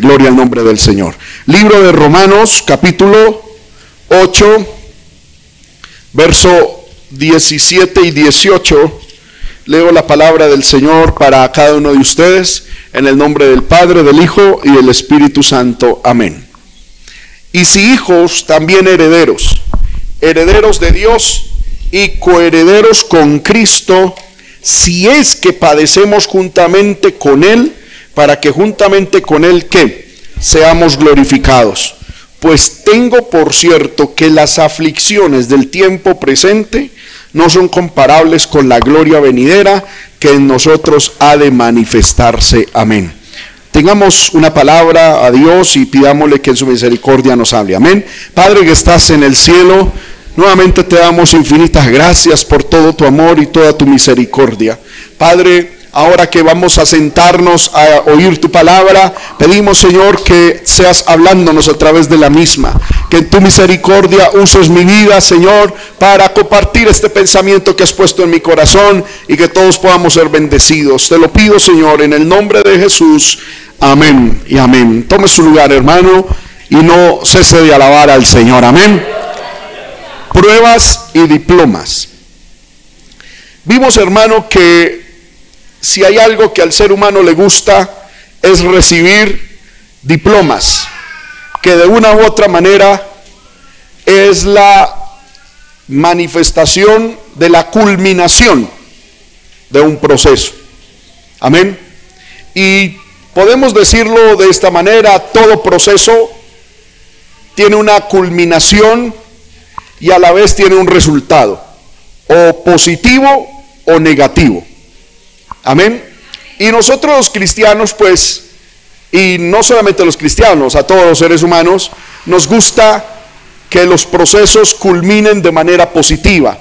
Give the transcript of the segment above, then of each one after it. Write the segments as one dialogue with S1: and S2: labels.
S1: Gloria al nombre del Señor. Libro de Romanos, capítulo 8, verso 17 y 18. Leo la palabra del Señor para cada uno de ustedes en el nombre del Padre, del Hijo y del Espíritu Santo. Amén. Y si hijos, también herederos, herederos de Dios y coherederos con Cristo, si es que padecemos juntamente con Él, para que juntamente con Él que seamos glorificados. Pues tengo por cierto que las aflicciones del tiempo presente no son comparables con la gloria venidera que en nosotros ha de manifestarse. Amén. Tengamos una palabra a Dios y pidámosle que en su misericordia nos hable. Amén. Padre que estás en el cielo, nuevamente te damos infinitas gracias por todo tu amor y toda tu misericordia. Padre, ahora que vamos a sentarnos a oír tu palabra, pedimos Señor que seas hablándonos a través de la misma, que en tu misericordia uses mi vida, Señor, para compartir este pensamiento que has puesto en mi corazón y que todos podamos ser bendecidos. Te lo pido, Señor, en el nombre de Jesús. Amén y amén. Tome su lugar, hermano, y no cese de alabar al Señor. Amén. Pruebas y diplomas. Vimos, hermano, que si hay algo que al ser humano le gusta es recibir diplomas, que de una u otra manera es la manifestación de la culminación de un proceso. Amén. Y podemos decirlo de esta manera, todo proceso tiene una culminación y a la vez tiene un resultado, o positivo o negativo. Amén. Y nosotros los cristianos, pues, y no solamente los cristianos, a todos los seres humanos, nos gusta que los procesos culminen de manera positiva.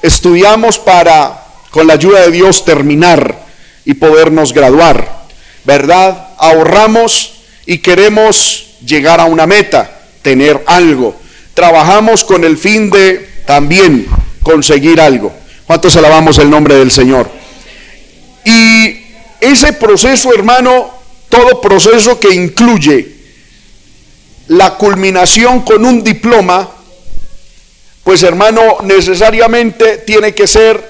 S1: Estudiamos para, con la ayuda de Dios, terminar y podernos graduar, ¿verdad? Ahorramos y queremos llegar a una meta, tener algo. Trabajamos con el fin de también conseguir algo. ¿Cuántos alabamos el nombre del Señor? Y ese proceso, hermano, todo proceso que incluye la culminación con un diploma, pues hermano, necesariamente tiene que ser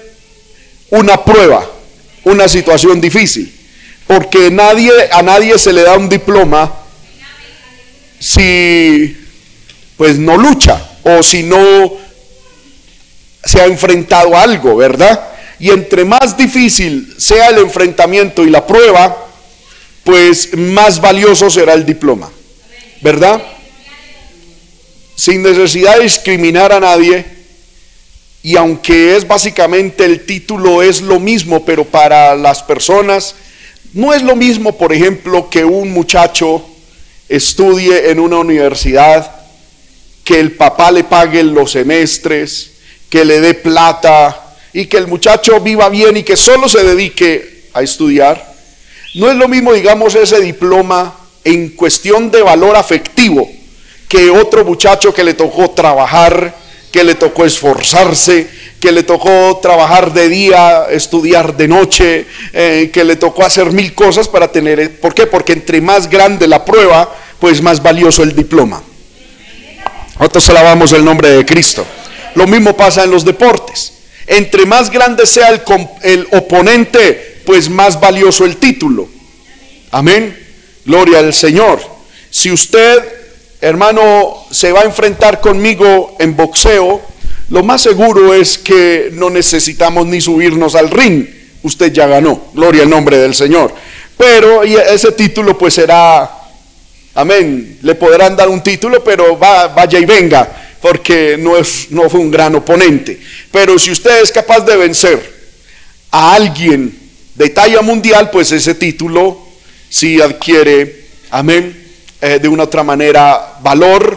S1: una prueba, una situación difícil, porque nadie a nadie se le da un diploma si pues no lucha o si no se ha enfrentado a algo, ¿verdad? Y entre más difícil sea el enfrentamiento y la prueba, pues más valioso será el diploma. ¿Verdad? Sin necesidad de discriminar a nadie. Y aunque es básicamente el título es lo mismo, pero para las personas no es lo mismo, por ejemplo, que un muchacho estudie en una universidad, que el papá le pague los semestres, que le dé plata, y que el muchacho viva bien y que solo se dedique a estudiar, no es lo mismo, digamos, ese diploma en cuestión de valor afectivo que otro muchacho que le tocó trabajar, que le tocó esforzarse, que le tocó trabajar de día, estudiar de noche, eh, que le tocó hacer mil cosas para tener... ¿Por qué? Porque entre más grande la prueba, pues más valioso el diploma. Nosotros alabamos el nombre de Cristo. Lo mismo pasa en los deportes. Entre más grande sea el, oponente, pues más valioso el título. Amén. Gloria al Señor. Si usted, hermano, se va a enfrentar conmigo en boxeo, lo más seguro es que no necesitamos ni subirnos al ring. Usted ya ganó. Gloria al nombre del Señor. Pero ese título pues será, amén, le podrán dar un título, pero va, vaya y venga porque no, fue un gran oponente. Pero si usted es capaz de vencer a alguien de talla mundial, pues ese título sí adquiere, amén, eh, de una otra manera valor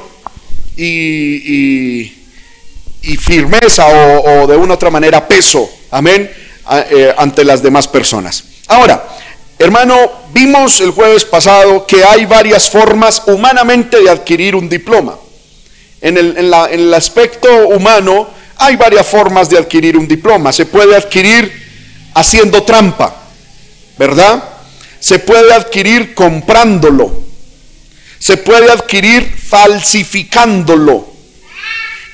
S1: y, y, firmeza o, de una otra manera peso, amén, eh, ante las demás personas. Ahora, hermano, vimos el jueves pasado que hay varias formas humanamente de adquirir un diploma. En el, aspecto humano hay varias formas de adquirir un diploma. Se puede adquirir haciendo trampa, ¿verdad? Se puede adquirir comprándolo. se puede adquirir falsificándolo.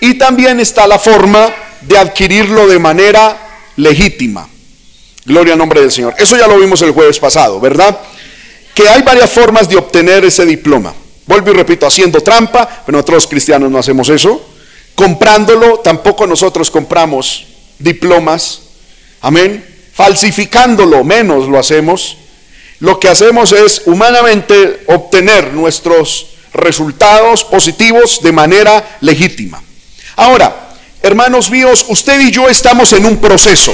S1: Y también está la forma de adquirirlo de manera legítima. Gloria al nombre del Señor. Eso ya lo vimos el jueves pasado, ¿verdad? Que hay varias formas de obtener ese diploma. Vuelvo y repito, haciendo trampa, pero nosotros cristianos no hacemos eso. Comprándolo, tampoco nosotros compramos diplomas. Amén. Falsificándolo, menos lo hacemos. Lo que hacemos es humanamente obtener nuestros resultados positivos de manera legítima. Ahora, hermanos míos, usted y yo estamos en un proceso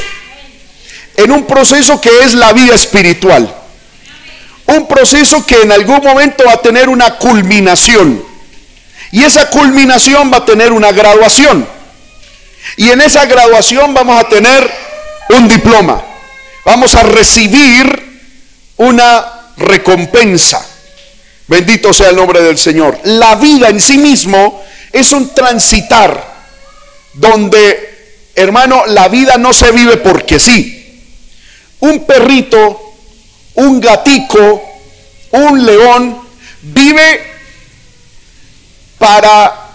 S1: en un proceso que es la vida espiritual. Un proceso que en algún momento va a tener una culminación. Y esa culminación va a tener una graduación. Y en esa graduación vamos a tener un diploma. Vamos a recibir una recompensa. Bendito sea el nombre del Señor. La vida en sí mismo es un transitar donde, hermano, la vida no se vive porque sí un perrito, un gatico, un león, vive para,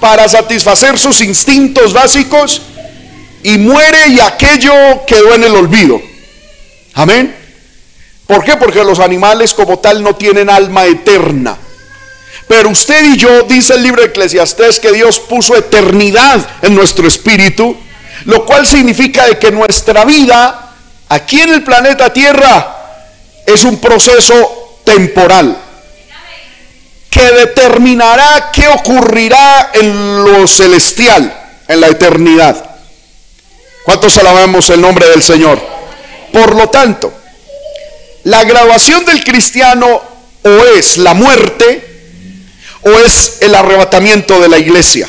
S1: para satisfacer sus instintos básicos y muere y aquello quedó en el olvido. Amén. ¿Por qué? Porque los animales como tal no tienen alma eterna. Pero usted y yo, dice el libro de Eclesiastés, que Dios puso eternidad en nuestro espíritu, lo cual significa de que nuestra vida aquí en el planeta Tierra es un proceso temporal que determinará qué ocurrirá en lo celestial, en la eternidad. ¿Cuántos alabamos el nombre del Señor? Por lo tanto, la graduación del cristiano o es la muerte o es el arrebatamiento de la iglesia.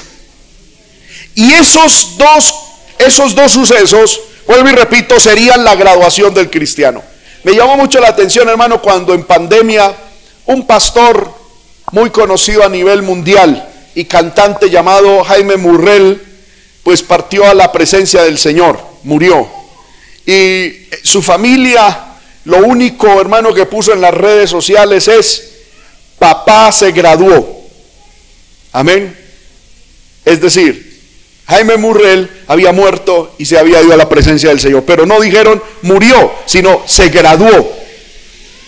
S1: Y esos dos, esos dos sucesos Vuelvo y repito, sería la graduación del cristiano. Me llamó mucho la atención, hermano, cuando en pandemia un pastor muy conocido a nivel mundial y cantante llamado Jaime Murrell, pues partió a la presencia del Señor, murió. Y su familia, lo único, hermano, que puso en las redes sociales es, papá se graduó. Amén. Es decir, Jaime Murrell había muerto y se había ido a la presencia del Señor. Pero no dijeron murió, sino se graduó.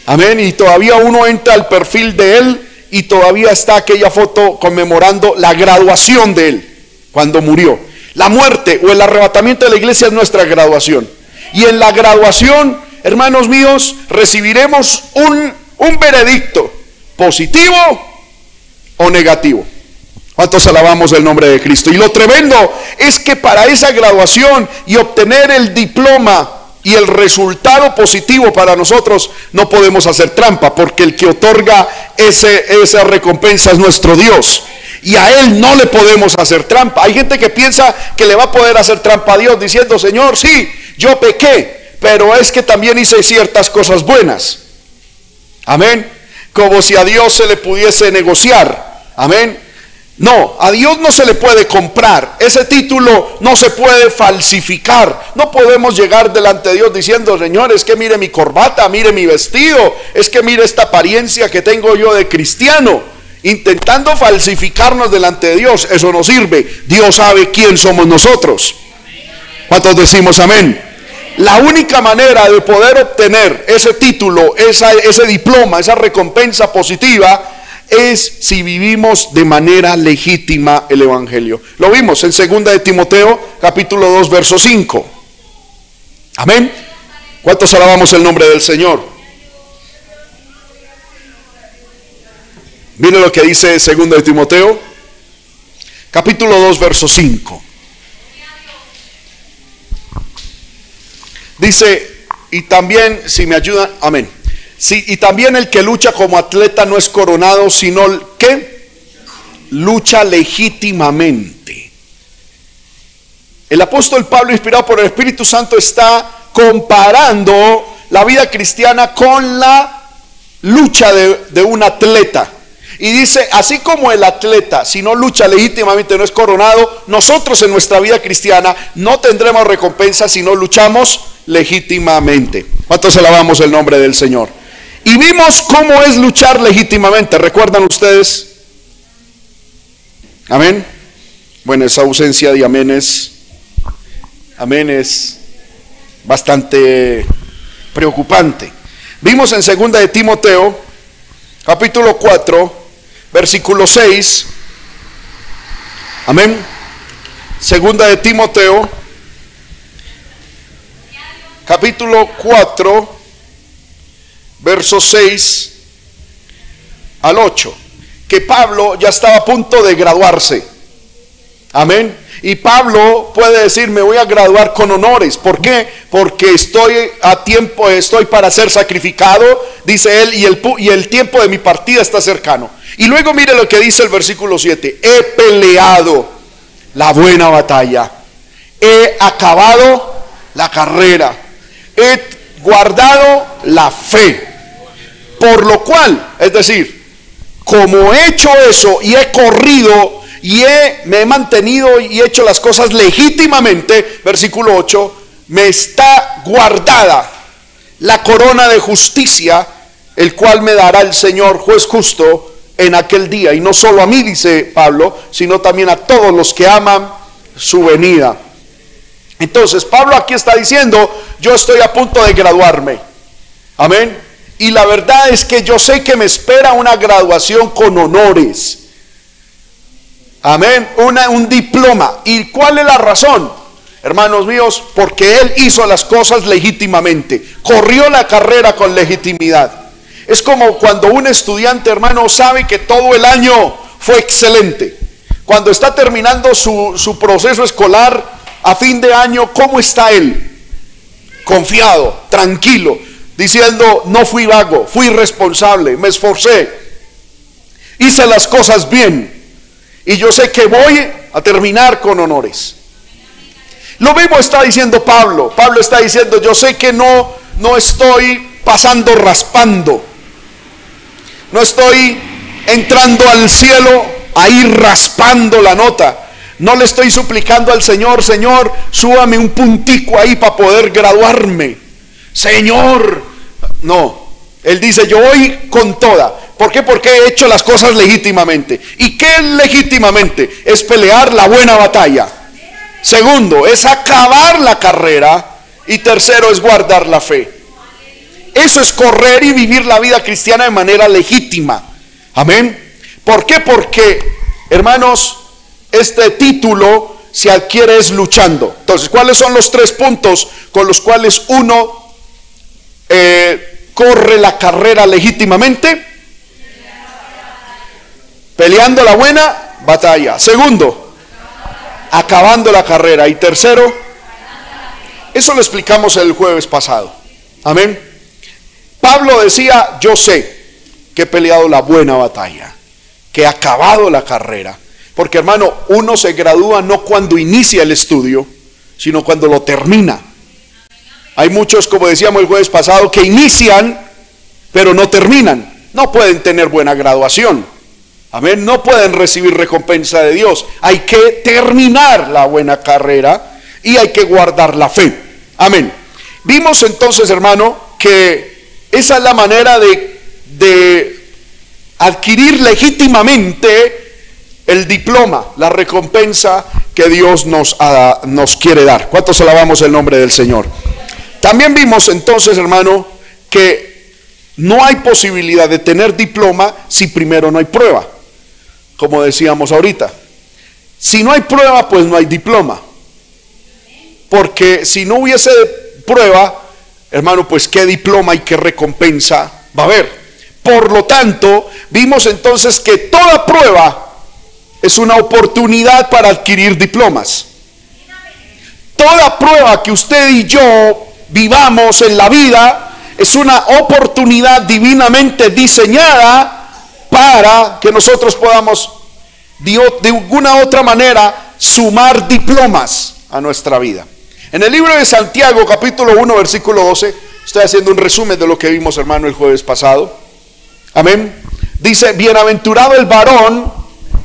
S1: Amén. Y todavía uno entra al perfil de él y todavía está aquella foto conmemorando la graduación de él cuando murió. La muerte o el arrebatamiento de la iglesia es nuestra graduación. Y en la graduación, hermanos míos, recibiremos un, un veredicto positivo o negativo. ¿Cuántos alabamos el nombre de Cristo? Y lo tremendo es que para esa graduación y obtener el diploma y el resultado positivo para nosotros no podemos hacer trampa, porque el que otorga ese, esa recompensa es nuestro Dios. Y a Él no le podemos hacer trampa. Hay gente que piensa que le va a poder hacer trampa a Dios diciendo, Señor, sí, yo pequé, pero es que también hice ciertas cosas buenas. Amén. Como si a Dios se le pudiese negociar. Amén. No, a Dios no se le puede comprar. Ese título no se puede falsificar. No podemos llegar delante de Dios diciendo, Señor, es que mire mi corbata, mire mi vestido, es que mire esta apariencia que tengo yo de cristiano. Intentando falsificarnos delante de Dios, eso no sirve. Dios sabe quién somos nosotros. ¿Cuántos decimos amén? La única manera de poder obtener ese título, ese diploma, esa recompensa positiva, es si vivimos de manera legítima el Evangelio. Lo vimos en 2 de Timoteo capítulo 2 verso 5. Amén. ¿Cuántos alabamos el nombre del Señor? Mire lo que dice 2 de Timoteo capítulo 2 verso 5. Dice, y también, si me ayudan, amén. Sí, y también el que lucha como atleta no es coronado, sino que lucha legítimamente. El apóstol Pablo, inspirado por el Espíritu Santo, está comparando la vida cristiana con la lucha de, de un atleta. Y dice, así como el atleta, si no lucha legítimamente, no es coronado, nosotros en nuestra vida cristiana no tendremos recompensa si no luchamos legítimamente. ¿Cuántos alabamos el nombre del Señor? Y vimos cómo es luchar legítimamente. ¿Recuerdan ustedes? Amén. Bueno, esa ausencia de aménes, amén, es bastante preocupante. Vimos en segunda de Timoteo, capítulo 4, versículo 6. Amén. Segunda de Timoteo, capítulo 4, versos 6 al 8, que Pablo ya estaba a punto de graduarse. Amén. Y Pablo puede decir, me voy a graduar con honores. ¿Por qué? Porque estoy a tiempo, estoy para ser sacrificado, dice él, y el, y el tiempo de mi partida está cercano. Y luego mire lo que dice el versículo 7. He peleado la buena batalla. He acabado la carrera. He guardado la fe. Por lo cual, es decir, como he hecho eso y he corrido y me he mantenido y he hecho las cosas legítimamente, versículo 8, me está guardada la corona de justicia, el cual me dará el Señor juez justo en aquel día. Y no solo a mí, dice Pablo, sino también a todos los que aman su venida. Entonces, Pablo aquí está diciendo, yo estoy a punto de graduarme. Amén. Y la verdad es que yo sé que me espera una graduación con honores. Amén. Una, un diploma. ¿Y cuál es la razón? Hermanos míos, porque Él hizo las cosas legítimamente. Corrió la carrera con legitimidad. Es como cuando un estudiante, hermano, sabe que todo el año fue excelente. Cuando está terminando su, su proceso escolar a fin de año, ¿cómo está él? Confiado, tranquilo, diciendo, no fui vago, fui responsable, me esforcé, hice las cosas bien. Y yo sé que voy a terminar con honores. Lo mismo está diciendo Pablo. Pablo está diciendo, yo sé que no, no estoy pasando raspando. No estoy entrando al cielo ahí raspando la nota. No le estoy suplicando al Señor, Señor, súbame un puntico ahí para poder graduarme. Señor, no. Él dice, yo voy con toda. ¿Por qué? Porque he hecho las cosas legítimamente. ¿Y qué legítimamente? Es pelear la buena batalla. Segundo, es acabar la carrera. Y tercero, es guardar la fe. Eso es correr y vivir la vida cristiana de manera legítima. Amén. ¿Por qué? Porque, hermanos, este título se adquiere es luchando. Entonces, ¿cuáles son los tres puntos con los cuales uno eh, corre la carrera legítimamente? Peleando la buena batalla. Segundo, acabando la carrera. Y tercero, eso lo explicamos el jueves pasado. Amén. Pablo decía, yo sé que he peleado la buena batalla, que he acabado la carrera. Porque hermano, uno se gradúa no cuando inicia el estudio, sino cuando lo termina. Hay muchos, como decíamos el jueves pasado, que inician, pero no terminan. No pueden tener buena graduación. Amén. No pueden recibir recompensa de Dios. Hay que terminar la buena carrera y hay que guardar la fe. Amén. Vimos entonces, hermano, que esa es la manera de, adquirir legítimamente el diploma, la recompensa que Dios nos, nos quiere dar. ¿Cuántos alabamos el nombre del Señor? También vimos entonces, hermano, que no hay posibilidad de tener diploma si primero no hay prueba como decíamos ahorita. Si no hay prueba, pues no hay diploma. Porque si no hubiese prueba, hermano, pues qué diploma y qué recompensa va a haber. Por lo tanto, vimos entonces que toda prueba es una oportunidad para adquirir diplomas. Toda prueba que usted y yo vivamos en la vida es una oportunidad divinamente diseñada para que nosotros podamos de alguna otra manera sumar diplomas a nuestra vida. En el libro de Santiago, capítulo 1, versículo 12, estoy haciendo un resumen de lo que vimos, hermano, el jueves pasado. Amén. Dice, bienaventurado el varón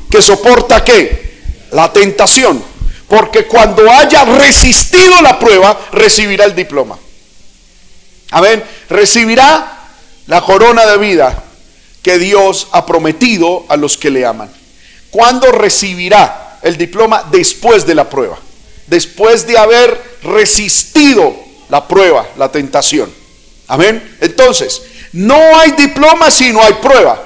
S1: que soporta qué? La tentación. Porque cuando haya resistido la prueba, recibirá el diploma. Amén. Recibirá la corona de vida que Dios ha prometido a los que le aman. ¿Cuándo recibirá el diploma? Después de la prueba, después de haber resistido la prueba, la tentación. Amén. Entonces, no hay diploma si no hay prueba.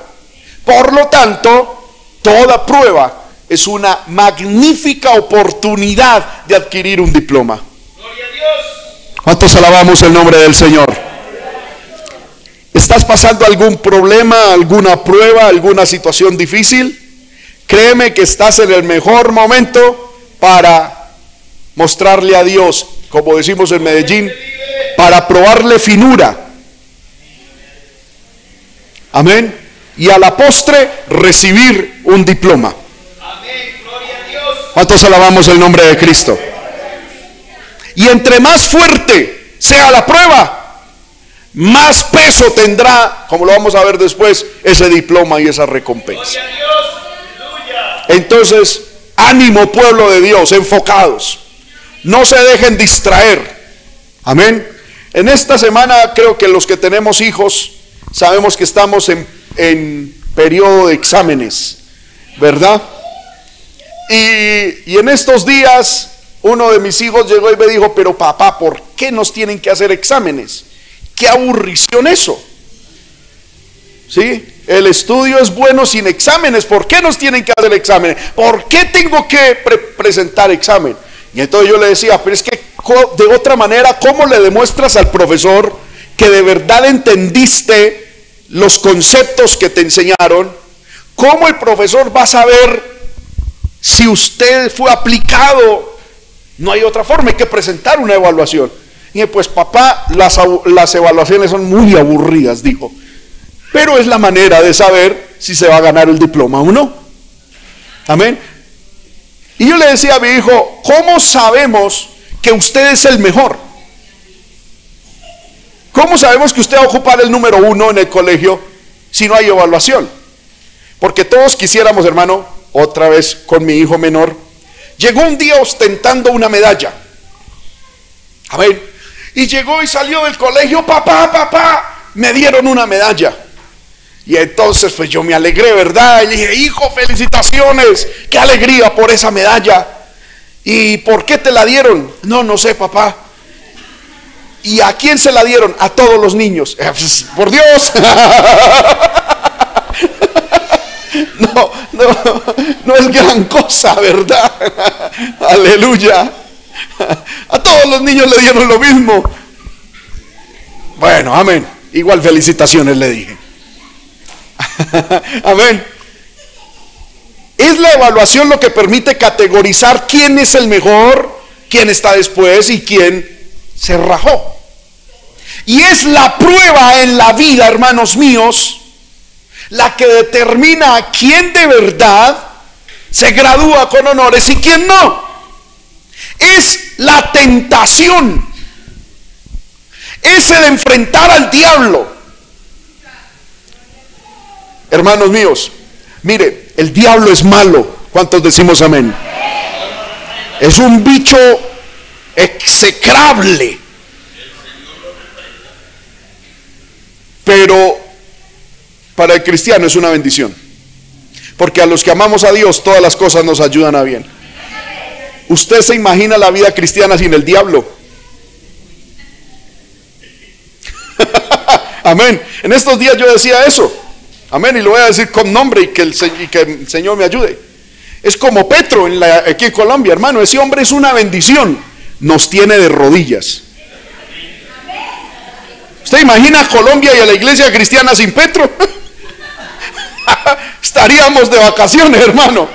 S1: Por lo tanto, toda prueba es una magnífica oportunidad de adquirir un diploma. ¿Cuántos alabamos el nombre del Señor? ¿Estás pasando algún problema, alguna prueba, alguna situación difícil? Créeme que estás en el mejor momento para mostrarle a Dios, como decimos en Medellín, para probarle finura. Amén. Y a la postre recibir un diploma. ¿Cuántos alabamos el nombre de Cristo? Y entre más fuerte sea la prueba, más peso tendrá, como lo vamos a ver después, ese diploma y esa recompensa. Entonces, ánimo pueblo de Dios, enfocados. No se dejen distraer. Amén. En esta semana creo que los que tenemos hijos sabemos que estamos en, en periodo de exámenes, ¿verdad? Y, en estos días uno de mis hijos llegó y me dijo, pero papá, ¿por qué nos tienen que hacer exámenes? Qué aburrición eso. ¿Sí? El estudio es bueno sin exámenes. ¿Por qué nos tienen que hacer exámenes? ¿Por qué tengo que presentar examen? Y entonces yo le decía, pero es que de otra manera, ¿cómo le demuestras al profesor que de verdad entendiste los conceptos que te enseñaron? ¿Cómo el profesor va a saber si usted fue aplicado? No hay otra forma, hay que presentar una evaluación. Y pues papá, las, las evaluaciones son muy aburridas, dijo. Pero es la manera de saber si se va a ganar el diploma o no. Amén. Y yo le decía a mi hijo, ¿cómo sabemos que usted es el mejor? ¿Cómo sabemos que usted va a ocupar el número uno en el colegio si no hay evaluación? Porque todos quisiéramos, hermano, otra vez con mi hijo menor, llegó un día ostentando una medalla. Amén. Y llegó y salió del colegio, papá, papá, me dieron una medalla. Y entonces pues yo me alegré, ¿verdad? Y dije, hijo, felicitaciones, qué alegría por esa medalla. ¿Y por qué te la dieron? No, no sé, papá. ¿Y a quién se la dieron? A todos los niños. Por Dios. No, no, no es gran cosa, ¿verdad? Aleluya. A todos los niños le dieron lo mismo. Bueno, amén. Igual felicitaciones le dije. amén. Es la evaluación lo que permite categorizar quién es el mejor, quién está después y quién se rajó. Y es la prueba en la vida, hermanos míos, la que determina quién de verdad se gradúa con honores y quién no es la tentación, es el enfrentar al diablo. Hermanos míos, mire, el diablo es malo. ¿Cuántos decimos amén? Es un bicho execrable. Pero para el cristiano es una bendición. Porque a los que amamos a Dios todas las cosas nos ayudan a bien. ¿Usted se imagina la vida cristiana sin el diablo? Amén. En estos días yo decía eso. Amén. Y lo voy a decir con nombre y que el, que el Señor me ayude. Es como Petro en la, aquí en Colombia, hermano. Ese hombre es una bendición. Nos tiene de rodillas. ¿Usted imagina Colombia y a la iglesia cristiana sin Petro? Estaríamos de vacaciones, hermano.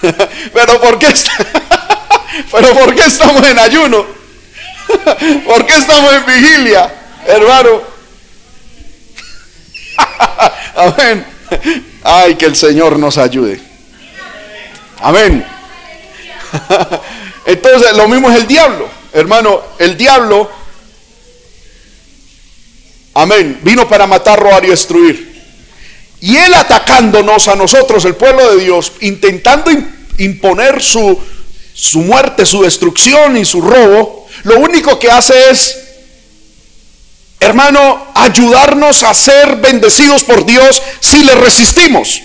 S1: Pero ¿por qué, Pero ¿por qué estamos en ayuno? ¿Por qué estamos en vigilia, hermano? Amén. Ay, que el Señor nos ayude. Amén. Entonces, lo mismo es el diablo. Hermano, el diablo, amén, vino para matar, robar y destruir. Y él atacándonos a nosotros, el pueblo de Dios, intentando imponer su, su muerte, su destrucción y su robo, lo único que hace es hermano, ayudarnos a ser bendecidos por Dios si le resistimos.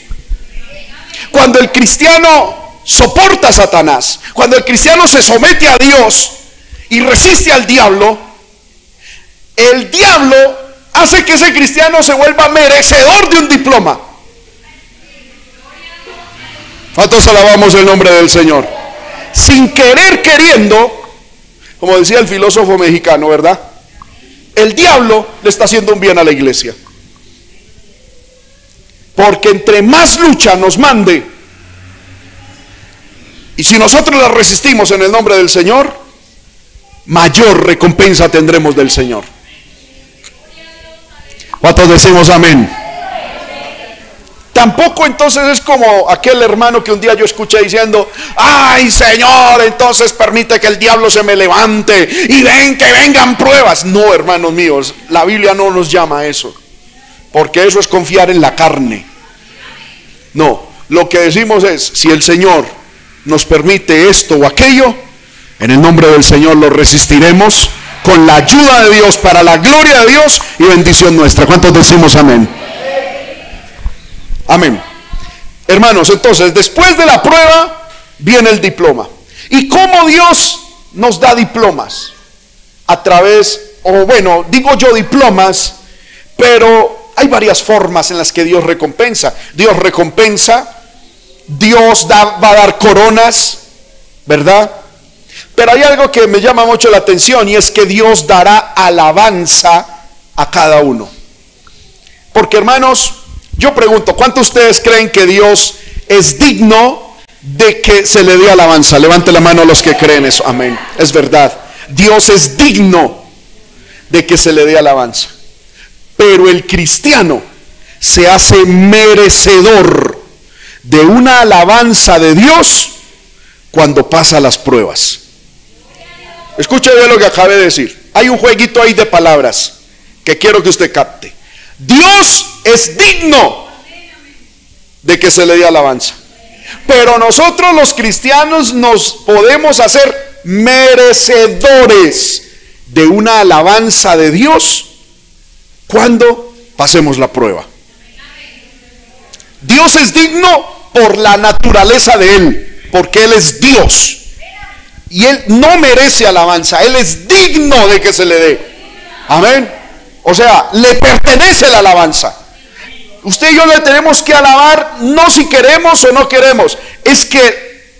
S1: Cuando el cristiano soporta a Satanás, cuando el cristiano se somete a Dios y resiste al diablo, el diablo hace que ese cristiano se vuelva merecedor de un diploma. ¿Cuántos alabamos el nombre del Señor? Sin querer queriendo, como decía el filósofo mexicano, ¿verdad? El diablo le está haciendo un bien a la iglesia. Porque entre más lucha nos mande, y si nosotros la resistimos en el nombre del Señor, mayor recompensa tendremos del Señor. ¿Cuántos decimos amén? Tampoco entonces es como aquel hermano que un día yo escuché diciendo, ay Señor, entonces permite que el diablo se me levante y ven que vengan pruebas. No, hermanos míos, la Biblia no nos llama a eso, porque eso es confiar en la carne. No, lo que decimos es, si el Señor nos permite esto o aquello, en el nombre del Señor lo resistiremos con la ayuda de Dios para la gloria de Dios y bendición nuestra. ¿Cuántos decimos amén? Amén. Hermanos, entonces, después de la prueba viene el diploma. ¿Y cómo Dios nos da diplomas? A través, o bueno, digo yo diplomas, pero hay varias formas en las que Dios recompensa. Dios recompensa, Dios va a dar coronas, ¿verdad? Pero hay algo que me llama mucho la atención y es que Dios dará alabanza a cada uno. Porque hermanos, yo pregunto, ¿cuántos de ustedes creen que Dios es digno de que se le dé alabanza? Levante la mano a los que creen eso. Amén. Es verdad. Dios es digno de que se le dé alabanza. Pero el cristiano se hace merecedor de una alabanza de Dios cuando pasa las pruebas. Escuche bien lo que acabé de decir. Hay un jueguito ahí de palabras que quiero que usted capte. Dios es digno de que se le dé alabanza. Pero nosotros los cristianos nos podemos hacer merecedores de una alabanza de Dios cuando pasemos la prueba. Dios es digno por la naturaleza de Él, porque Él es Dios. Y Él no merece alabanza, Él es digno de que se le dé. Amén. O sea, le pertenece la alabanza. Usted y yo le tenemos que alabar no si queremos o no queremos. Es que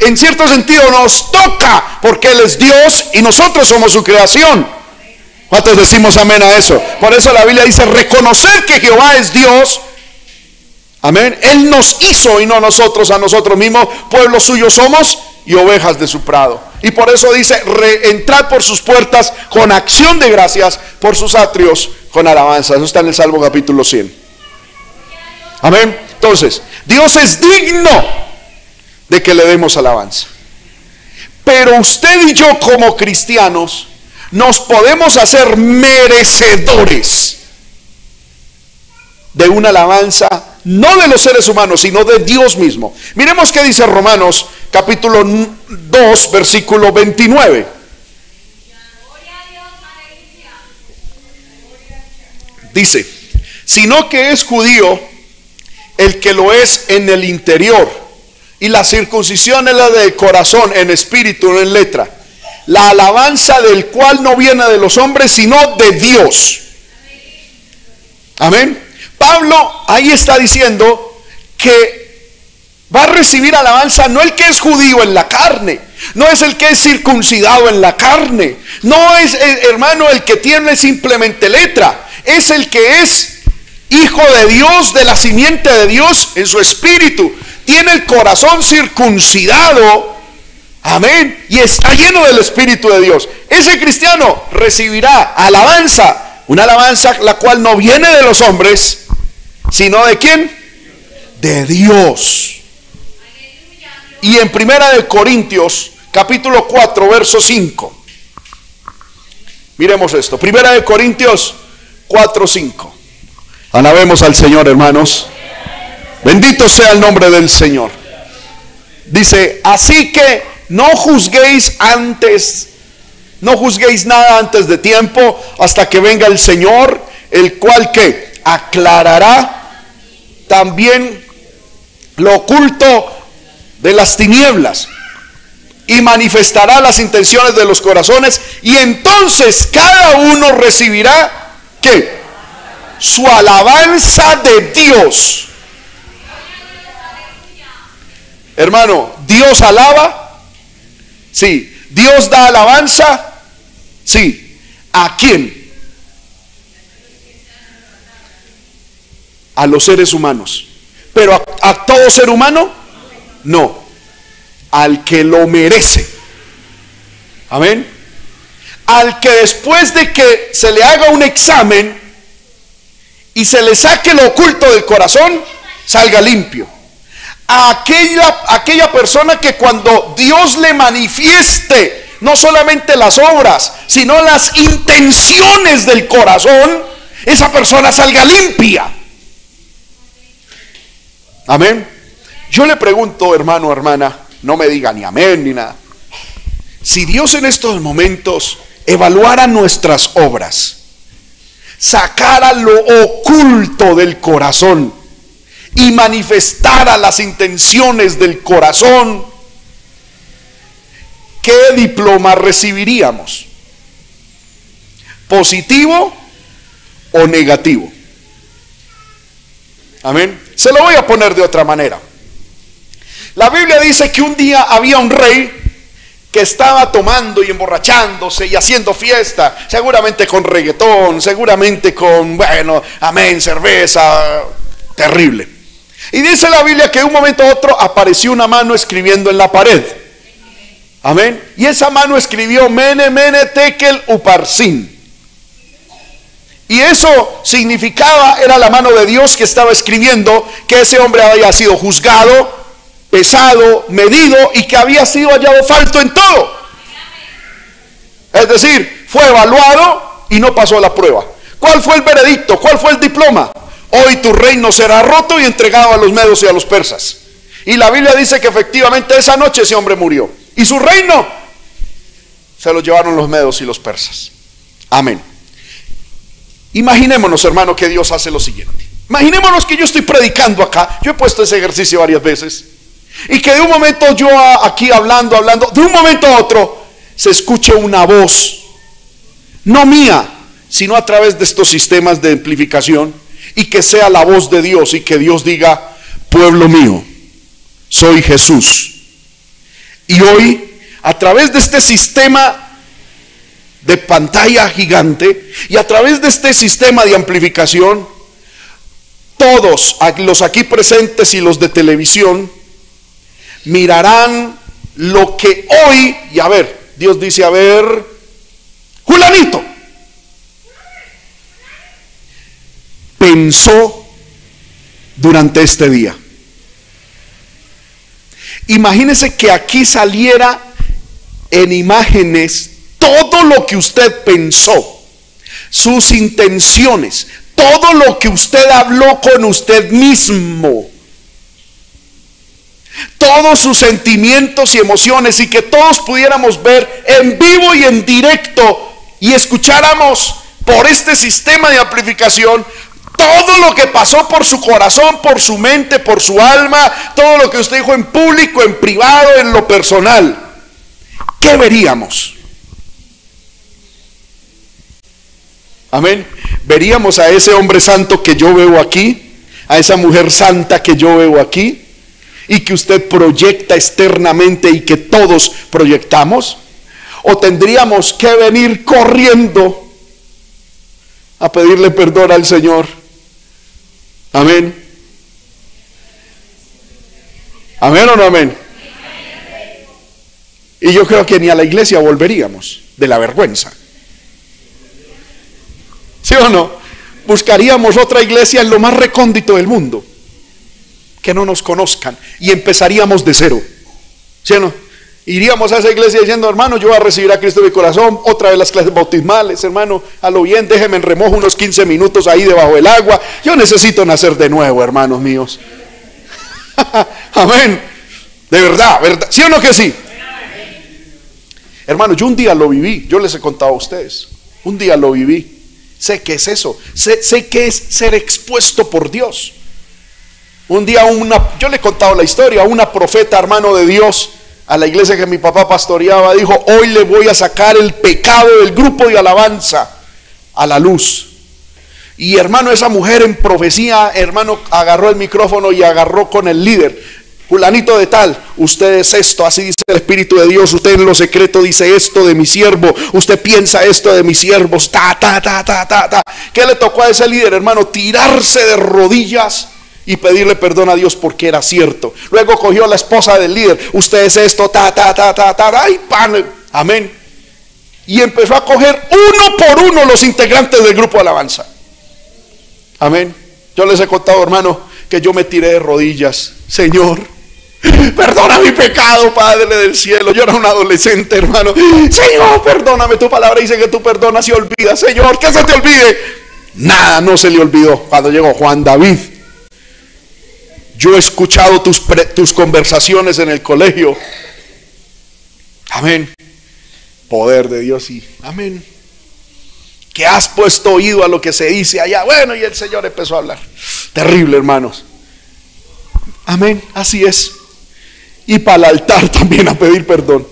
S1: en cierto sentido nos toca porque Él es Dios y nosotros somos su creación. ¿Cuántos decimos amén a eso? Por eso la Biblia dice, reconocer que Jehová es Dios. Amén. Él nos hizo y no nosotros a nosotros mismos. Pueblo suyo somos y ovejas de su prado. Y por eso dice, entrad por sus puertas con acción de gracias, por sus atrios con alabanza. Eso está en el Salmo capítulo 100. Amén. Entonces, Dios es digno de que le demos alabanza. Pero usted y yo como cristianos nos podemos hacer merecedores de una alabanza no de los seres humanos, sino de Dios mismo. Miremos qué dice Romanos capítulo 2, versículo 29. Dice, sino que es judío el que lo es en el interior, y la circuncisión es la del corazón, en espíritu, no en letra. La alabanza del cual no viene de los hombres, sino de Dios. Amén. Pablo ahí está diciendo que va a recibir alabanza no el que es judío en la carne, no es el que es circuncidado en la carne, no es eh, hermano el que tiene simplemente letra, es el que es hijo de Dios, de la simiente de Dios en su espíritu, tiene el corazón circuncidado, amén, y está lleno del espíritu de Dios. Ese cristiano recibirá alabanza, una alabanza la cual no viene de los hombres, sino de quién? De Dios. Y en Primera de Corintios, capítulo 4, verso 5. Miremos esto. Primera de Corintios 4, 5. Alabemos al Señor, hermanos. Bendito sea el nombre del Señor. Dice, así que no juzguéis antes No juzguéis nada antes de tiempo hasta que venga el Señor, el cual que aclarará también lo oculto de las tinieblas y manifestará las intenciones de los corazones y entonces cada uno recibirá que su alabanza de Dios. Hermano, Dios alaba. Sí, Dios da alabanza. Sí. ¿A quién? A los seres humanos. Pero a, a todo ser humano, no. Al que lo merece. Amén. Al que después de que se le haga un examen y se le saque lo oculto del corazón, salga limpio aquella, aquella persona que cuando Dios le manifieste no solamente las obras, sino las intenciones del corazón, esa persona salga limpia. Amén. Yo le pregunto, hermano, hermana, no me diga ni amén ni nada. Si Dios en estos momentos evaluara nuestras obras, sacara lo oculto del corazón, y manifestara las intenciones del corazón, ¿qué diploma recibiríamos? ¿Positivo o negativo? Amén. Se lo voy a poner de otra manera. La Biblia dice que un día había un rey que estaba tomando y emborrachándose y haciendo fiesta, seguramente con reggaetón, seguramente con, bueno, amén, cerveza, terrible. Y dice la Biblia que un momento a otro apareció una mano escribiendo en la pared. Amén. Y esa mano escribió Mene, Mene, Tekel, Uparsin. Y eso significaba, era la mano de Dios que estaba escribiendo que ese hombre había sido juzgado, pesado, medido y que había sido hallado falto en todo. Es decir, fue evaluado y no pasó la prueba. ¿Cuál fue el veredicto? ¿Cuál fue el diploma? Hoy tu reino será roto y entregado a los medos y a los persas. Y la Biblia dice que efectivamente esa noche ese hombre murió. Y su reino se lo llevaron los medos y los persas. Amén. Imaginémonos, hermano, que Dios hace lo siguiente. Imaginémonos que yo estoy predicando acá. Yo he puesto ese ejercicio varias veces. Y que de un momento yo aquí hablando, hablando, de un momento a otro se escuche una voz, no mía, sino a través de estos sistemas de amplificación y que sea la voz de Dios y que Dios diga, pueblo mío, soy Jesús. Y hoy, a través de este sistema de pantalla gigante y a través de este sistema de amplificación, todos los aquí presentes y los de televisión mirarán lo que hoy, y a ver, Dios dice, a ver, Julanito, pensó durante este día. Imagínese que aquí saliera en imágenes todo lo que usted pensó, sus intenciones, todo lo que usted habló con usted mismo, todos sus sentimientos y emociones y que todos pudiéramos ver en vivo y en directo y escucháramos por este sistema de amplificación todo lo que pasó por su corazón, por su mente, por su alma, todo lo que usted dijo en público, en privado, en lo personal, ¿qué veríamos? Amén. Veríamos a ese hombre santo que yo veo aquí, a esa mujer santa que yo veo aquí, y que usted proyecta externamente y que todos proyectamos. O tendríamos que venir corriendo a pedirle perdón al Señor Amén. Amén o no amén. Y yo creo que ni a la iglesia volveríamos de la vergüenza. ¿Sí o no? Buscaríamos otra iglesia en lo más recóndito del mundo. Que no nos conozcan. Y empezaríamos de cero. ¿Sí o no? Iríamos a esa iglesia diciendo, hermano, yo voy a recibir a Cristo en mi corazón, otra vez las clases bautismales, hermano, a lo bien, déjeme en remojo unos 15 minutos ahí debajo del agua. Yo necesito nacer de nuevo, hermanos míos. Amén. De verdad, ¿verdad? ¿Sí o no que sí? Hermano, yo un día lo viví, yo les he contado a ustedes, un día lo viví. Sé que es eso, sé, sé que es ser expuesto por Dios. Un día una, yo le he contado la historia, una profeta hermano de Dios a la iglesia que mi papá pastoreaba, dijo, hoy le voy a sacar el pecado del grupo de alabanza a la luz. Y hermano, esa mujer en profecía, hermano, agarró el micrófono y agarró con el líder. Fulanito de tal, usted es esto, así el Espíritu de Dios, usted en lo secreto dice esto de mi siervo, usted piensa esto de mis siervos, ta, ta, ta, ta, ta, ta. ¿Qué le tocó a ese líder, hermano? Tirarse de rodillas y pedirle perdón a Dios porque era cierto. Luego cogió a la esposa del líder, usted es esto, ta, ta, ta, ta, ta, ay, pan, amén. Y empezó a coger uno por uno los integrantes del grupo de alabanza. Amén. Yo les he contado, hermano, que yo me tiré de rodillas. Señor, perdona mi pecado, Padre del cielo. Yo era un adolescente, hermano. Señor, perdóname. Tu palabra dice que tú perdonas y olvidas. Señor, que se te olvide. Nada, no se le olvidó cuando llegó Juan David yo he escuchado tus, tus conversaciones en el colegio. Amén. Poder de Dios y amén. Que has puesto oído a lo que se dice allá. Bueno, y el Señor empezó a hablar. Terrible, hermanos. Amén. Así es. Y para el altar también a pedir perdón.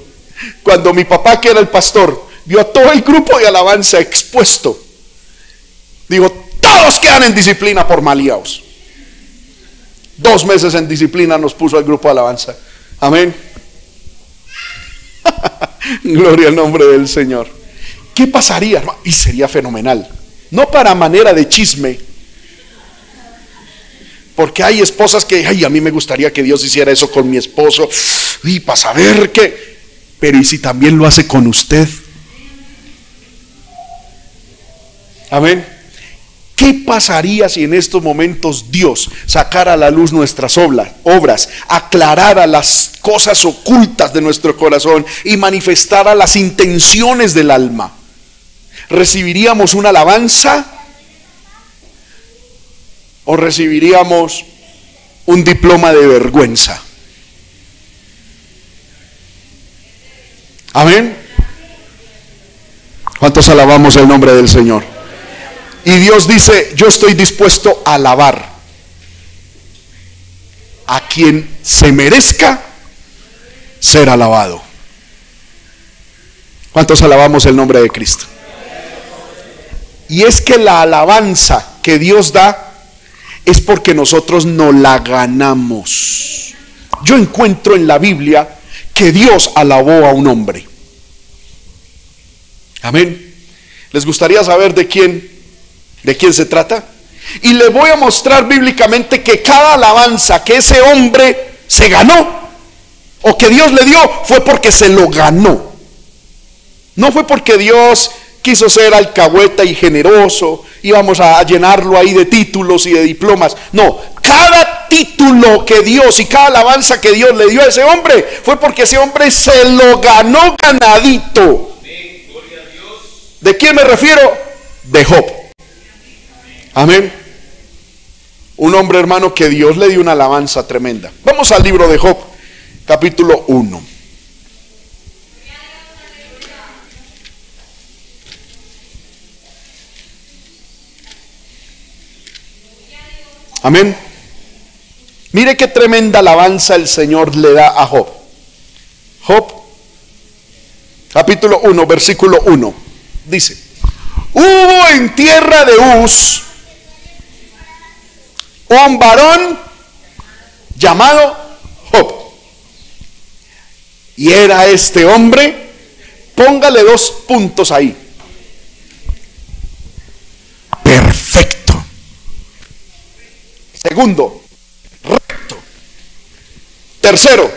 S1: Cuando mi papá, que era el pastor, vio a todo el grupo de alabanza expuesto, digo, todos quedan en disciplina por maliaos. Dos meses en disciplina nos puso el grupo de alabanza. Amén. Gloria al nombre del Señor. ¿Qué pasaría? Y sería fenomenal. No para manera de chisme. Porque hay esposas que, ay, a mí me gustaría que Dios hiciera eso con mi esposo. Y para saber qué. Pero ¿y si también lo hace con usted? Amén. ¿Qué pasaría si en estos momentos Dios sacara a la luz nuestras obras, aclarara las cosas ocultas de nuestro corazón y manifestara las intenciones del alma? ¿Recibiríamos una alabanza o recibiríamos un diploma de vergüenza? Amén. ¿Cuántos alabamos el nombre del Señor? Y Dios dice, yo estoy dispuesto a alabar a quien se merezca ser alabado. ¿Cuántos alabamos el nombre de Cristo? Y es que la alabanza que Dios da es porque nosotros no la ganamos. Yo encuentro en la Biblia que Dios alabó a un hombre. Amén. ¿Les gustaría saber de quién ¿De quién se trata? Y le voy a mostrar bíblicamente que cada alabanza que ese hombre se ganó o que Dios le dio fue porque se lo ganó. No fue porque Dios quiso ser alcahueta y generoso, íbamos a llenarlo ahí de títulos y de diplomas. No, cada título que Dios y cada alabanza que Dios le dio a ese hombre fue porque ese hombre se lo ganó ganadito. ¿De quién me refiero? De Job. Amén. Un hombre hermano que Dios le dio una alabanza tremenda. Vamos al libro de Job, capítulo 1. Amén. Mire qué tremenda alabanza el Señor le da a Job. Job, capítulo 1, versículo 1. Dice, hubo en tierra de Uz un varón llamado Job. Y era este hombre, póngale dos puntos ahí. Perfecto. Segundo, recto. Tercero,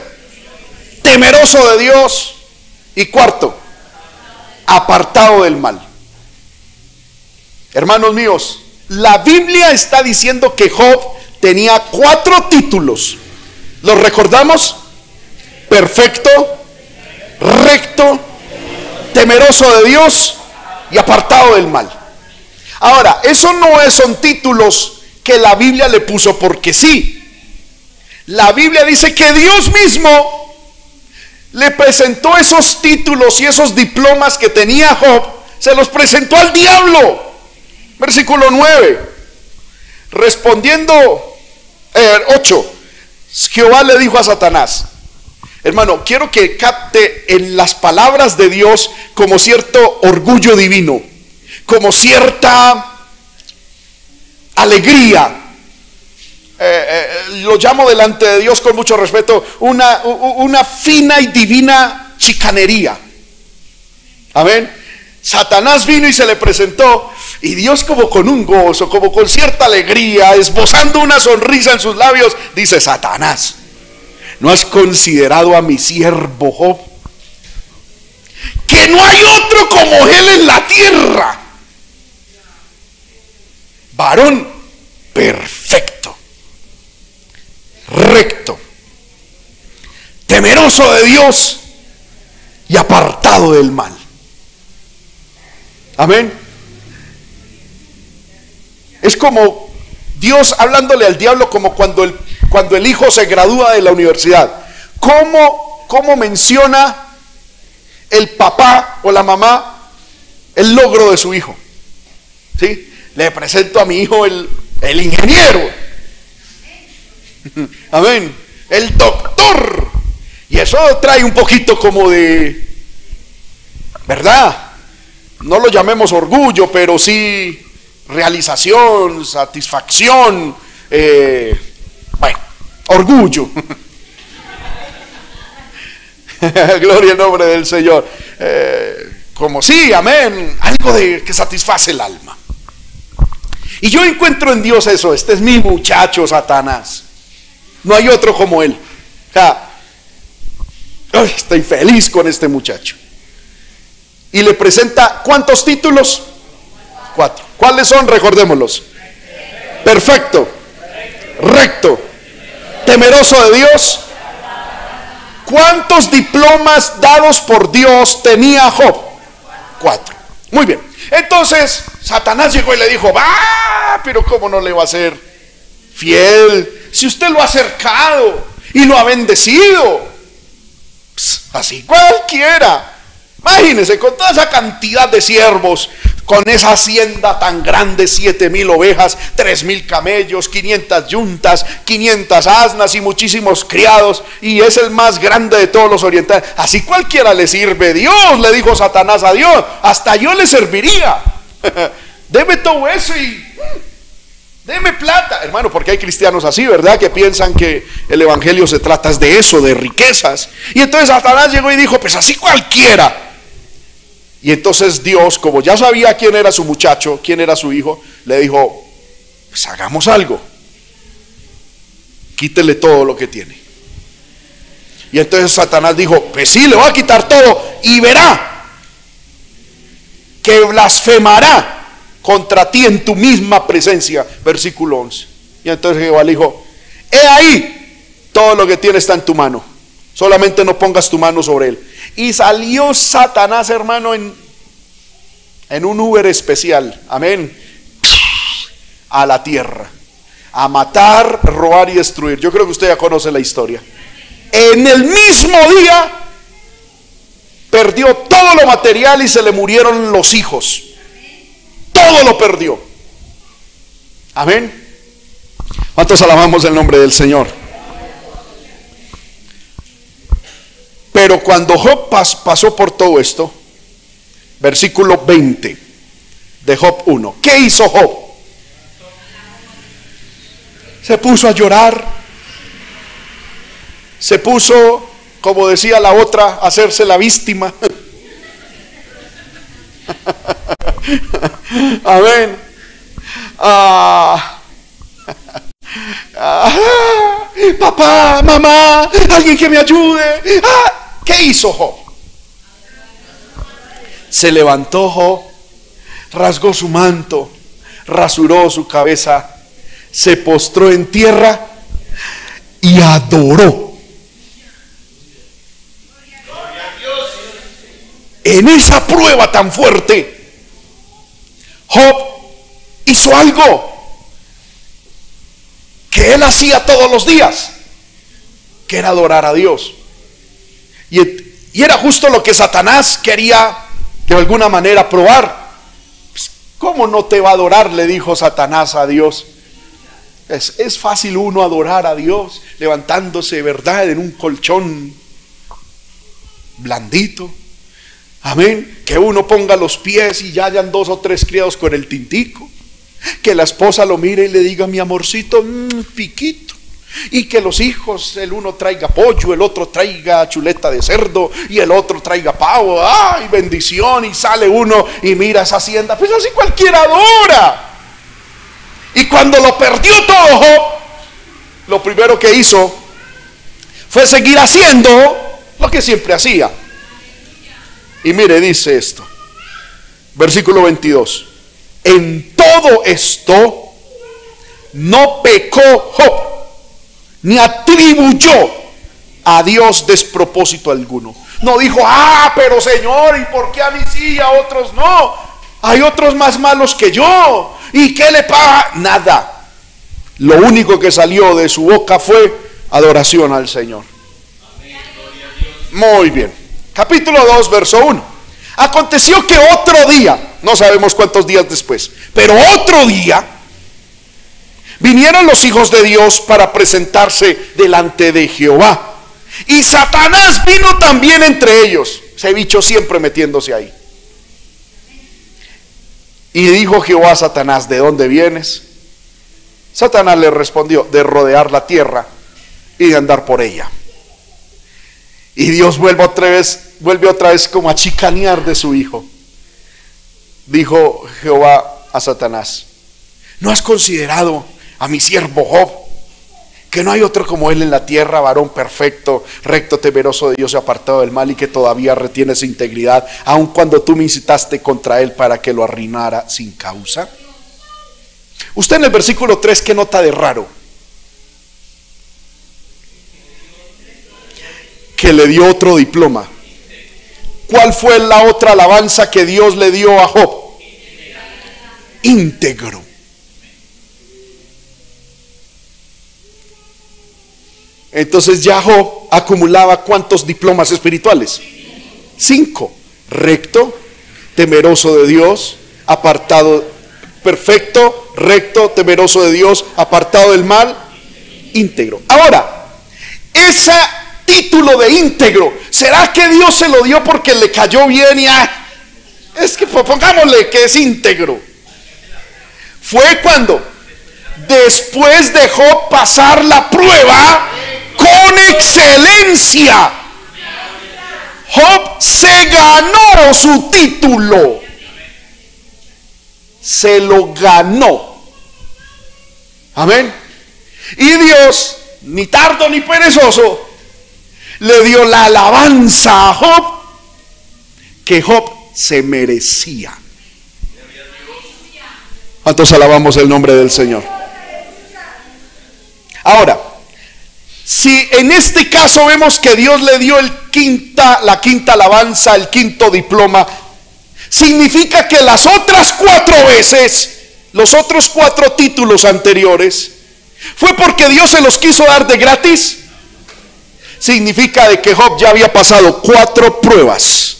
S1: temeroso de Dios. Y cuarto, apartado del mal. Hermanos míos, la Biblia está diciendo que Job tenía cuatro títulos. ¿Los recordamos? Perfecto, recto, temeroso de Dios y apartado del mal. Ahora, eso no son títulos que la Biblia le puso porque sí. La Biblia dice que Dios mismo le presentó esos títulos y esos diplomas que tenía Job, se los presentó al diablo. Versículo 9. Respondiendo, 8, eh, Jehová le dijo a Satanás, hermano, quiero que capte en las palabras de Dios como cierto orgullo divino, como cierta alegría. Eh, eh, lo llamo delante de Dios con mucho respeto, una, una fina y divina chicanería. Amén. Satanás vino y se le presentó y Dios como con un gozo, como con cierta alegría, esbozando una sonrisa en sus labios, dice, Satanás, ¿no has considerado a mi siervo Job? Que no hay otro como él en la tierra. Varón perfecto, recto, temeroso de Dios y apartado del mal. Amén. Es como Dios hablándole al diablo como cuando el, cuando el hijo se gradúa de la universidad. ¿Cómo, ¿Cómo menciona el papá o la mamá el logro de su hijo? ¿Sí? Le presento a mi hijo el, el ingeniero. Amén. El doctor. Y eso trae un poquito como de, ¿verdad? No lo llamemos orgullo, pero sí realización, satisfacción, eh, bueno, orgullo. Gloria al nombre del Señor. Eh, como sí, amén, algo de que satisface el alma. Y yo encuentro en Dios eso, este es mi muchacho Satanás. No hay otro como él. estoy feliz con este muchacho. Y le presenta cuántos títulos? Cuatro. ¿Cuáles son? Recordémoslos. Perfecto. Recto. Temeroso de Dios. ¿Cuántos diplomas dados por Dios tenía Job? Cuatro. Muy bien. Entonces, Satanás llegó y le dijo, va, pero ¿cómo no le va a ser fiel? Si usted lo ha acercado y lo ha bendecido. así cualquiera. Imagínense, con toda esa cantidad de siervos, con esa hacienda tan grande, siete mil ovejas, tres mil camellos, 500 yuntas, 500 asnas y muchísimos criados, y es el más grande de todos los orientales. Así cualquiera le sirve Dios, le dijo Satanás a Dios, hasta yo le serviría. Deme todo eso y mm, deme plata, hermano, porque hay cristianos así, ¿verdad? Que piensan que el evangelio se trata de eso, de riquezas. Y entonces Satanás llegó y dijo, pues así cualquiera. Y entonces Dios, como ya sabía quién era su muchacho, quién era su hijo, le dijo, pues hagamos algo. Quítele todo lo que tiene. Y entonces Satanás dijo, pues sí, le voy a quitar todo y verá que blasfemará contra ti en tu misma presencia. Versículo 11. Y entonces Jehová le dijo, he ahí, todo lo que tiene está en tu mano. Solamente no pongas tu mano sobre él. Y salió Satanás, hermano, en, en un Uber especial. Amén. A la tierra. A matar, robar y destruir. Yo creo que usted ya conoce la historia. En el mismo día perdió todo lo material y se le murieron los hijos. Todo lo perdió. Amén. ¿Cuántos alabamos el nombre del Señor? Pero cuando Job pasó por todo esto, versículo 20 de Job 1, ¿qué hizo Job? Se puso a llorar, se puso, como decía la otra, hacerse la víctima. Amén. Ah. Ah. papá, mamá, alguien que me ayude. Ah. ¿Qué hizo Job? Se levantó Job, rasgó su manto, rasuró su cabeza, se postró en tierra y adoró. En esa prueba tan fuerte, Job hizo algo que él hacía todos los días, que era adorar a Dios. Y, era justo lo que Satanás quería de alguna manera probar. Pues, ¿Cómo no te va a adorar? Le dijo Satanás a Dios. Es, es, fácil uno adorar a Dios levantándose, ¿verdad?, en un colchón blandito. Amén. Que uno ponga los pies y ya hayan dos o tres criados con el tintico. Que la esposa lo mire y le diga, mi amorcito, mmm, piquito. Y que los hijos, el uno traiga pollo, el otro traiga chuleta de cerdo y el otro traiga pavo. ¡Ay, bendición! Y sale uno y mira esa hacienda. Pues así cualquiera adora. Y cuando lo perdió todo, lo primero que hizo fue seguir haciendo lo que siempre hacía. Y mire, dice esto. Versículo 22. En todo esto no pecó Job ni atribuyó a Dios despropósito alguno. No dijo, ah, pero Señor, ¿y por qué a mí sí y a otros no? Hay otros más malos que yo. ¿Y qué le paga? Nada. Lo único que salió de su boca fue adoración al Señor. Muy bien. Capítulo 2, verso 1. Aconteció que otro día, no sabemos cuántos días después, pero otro día, vinieron los hijos de Dios para presentarse delante de Jehová. Y Satanás vino también entre ellos. Ese bicho siempre metiéndose ahí. Y dijo Jehová a Satanás, ¿de dónde vienes? Satanás le respondió, de rodear la tierra y de andar por ella. Y Dios vuelve otra vez, vuelve otra vez como a chicanear de su hijo. Dijo Jehová a Satanás, ¿no has considerado a mi siervo Job, que no hay otro como él en la tierra, varón perfecto, recto, temeroso de Dios y apartado del mal y que todavía retiene su integridad, aun cuando tú me incitaste contra él para que lo arruinara sin causa. Usted en el versículo 3, ¿qué nota de raro? Que le dio otro diploma. ¿Cuál fue la otra alabanza que Dios le dio a Job? Íntegro. Entonces ya Job acumulaba cuántos diplomas espirituales? Cinco. Recto, temeroso de Dios, apartado, perfecto, recto, temeroso de Dios, apartado del mal, íntegro. Ahora, ese título de íntegro, ¿será que Dios se lo dio porque le cayó bien y ah, es que pongámosle que es íntegro? Fue cuando después dejó pasar la prueba con excelencia. Job se ganó su título. Se lo ganó. Amén. Y Dios, ni tardo ni perezoso, le dio la alabanza a Job que Job se merecía. ¿Cuántos alabamos el nombre del Señor? Ahora, si en este caso vemos que Dios le dio el quinta, la quinta alabanza, el quinto diploma, significa que las otras cuatro veces, los otros cuatro títulos anteriores, fue porque Dios se los quiso dar de gratis. Significa de que Job ya había pasado cuatro pruebas.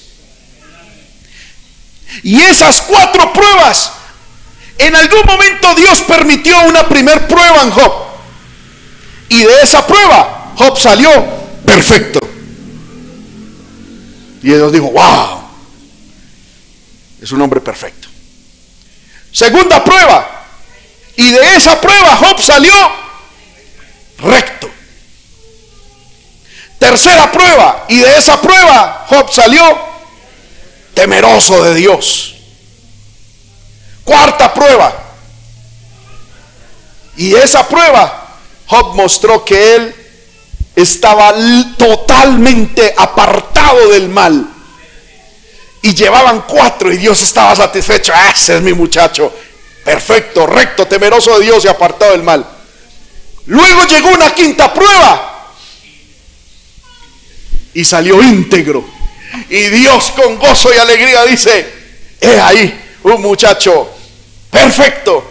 S1: Y esas cuatro pruebas, en algún momento Dios permitió una primer prueba en Job. Y de esa prueba, Job salió perfecto. Y Dios dijo, wow, es un hombre perfecto. Segunda prueba. Y de esa prueba Job salió recto. Tercera prueba. Y de esa prueba Job salió temeroso de Dios. Cuarta prueba. Y de esa prueba Job mostró que él estaba totalmente apartado del mal. Y llevaban cuatro y Dios estaba satisfecho. Ese es mi muchacho. Perfecto, recto, temeroso de Dios y apartado del mal. Luego llegó una quinta prueba. Y salió íntegro. Y Dios con gozo y alegría dice, he ahí un muchacho perfecto,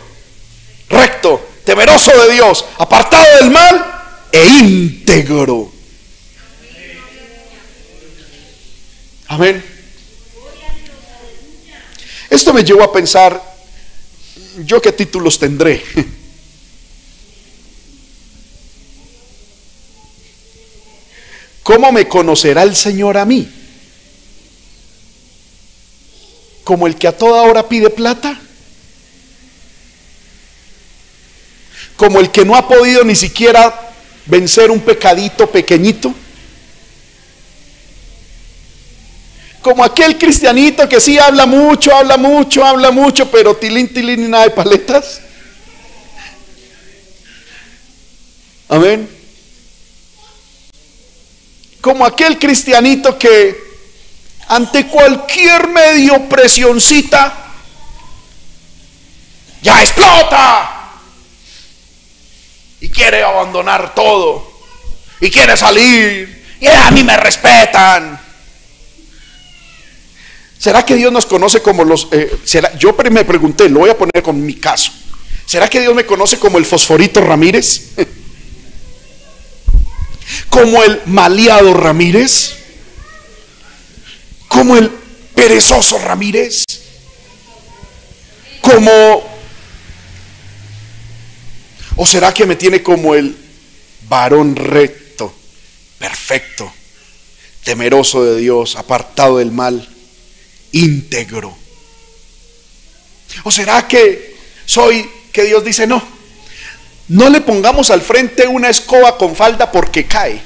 S1: recto, temeroso de Dios, apartado del mal e íntegro. Amén. Esto me llevó a pensar, ¿yo qué títulos tendré? ¿Cómo me conocerá el Señor a mí? ¿Como el que a toda hora pide plata? ¿Como el que no ha podido ni siquiera vencer un pecadito pequeñito? Como aquel cristianito que sí habla mucho, habla mucho, habla mucho, pero tilín, tilín y nada de paletas. Amén como aquel cristianito que ante cualquier medio presioncita ya explota y quiere abandonar todo y quiere salir y a mí me respetan. ¿Será que Dios nos conoce como los... Eh, será, yo me pregunté, lo voy a poner con mi caso. ¿Será que Dios me conoce como el fosforito Ramírez? como el maleado Ramírez, como el perezoso Ramírez, como... ¿O será que me tiene como el varón recto, perfecto, temeroso de Dios, apartado del mal, íntegro? ¿O será que soy que Dios dice, no, no le pongamos al frente una escoba con falda porque cae.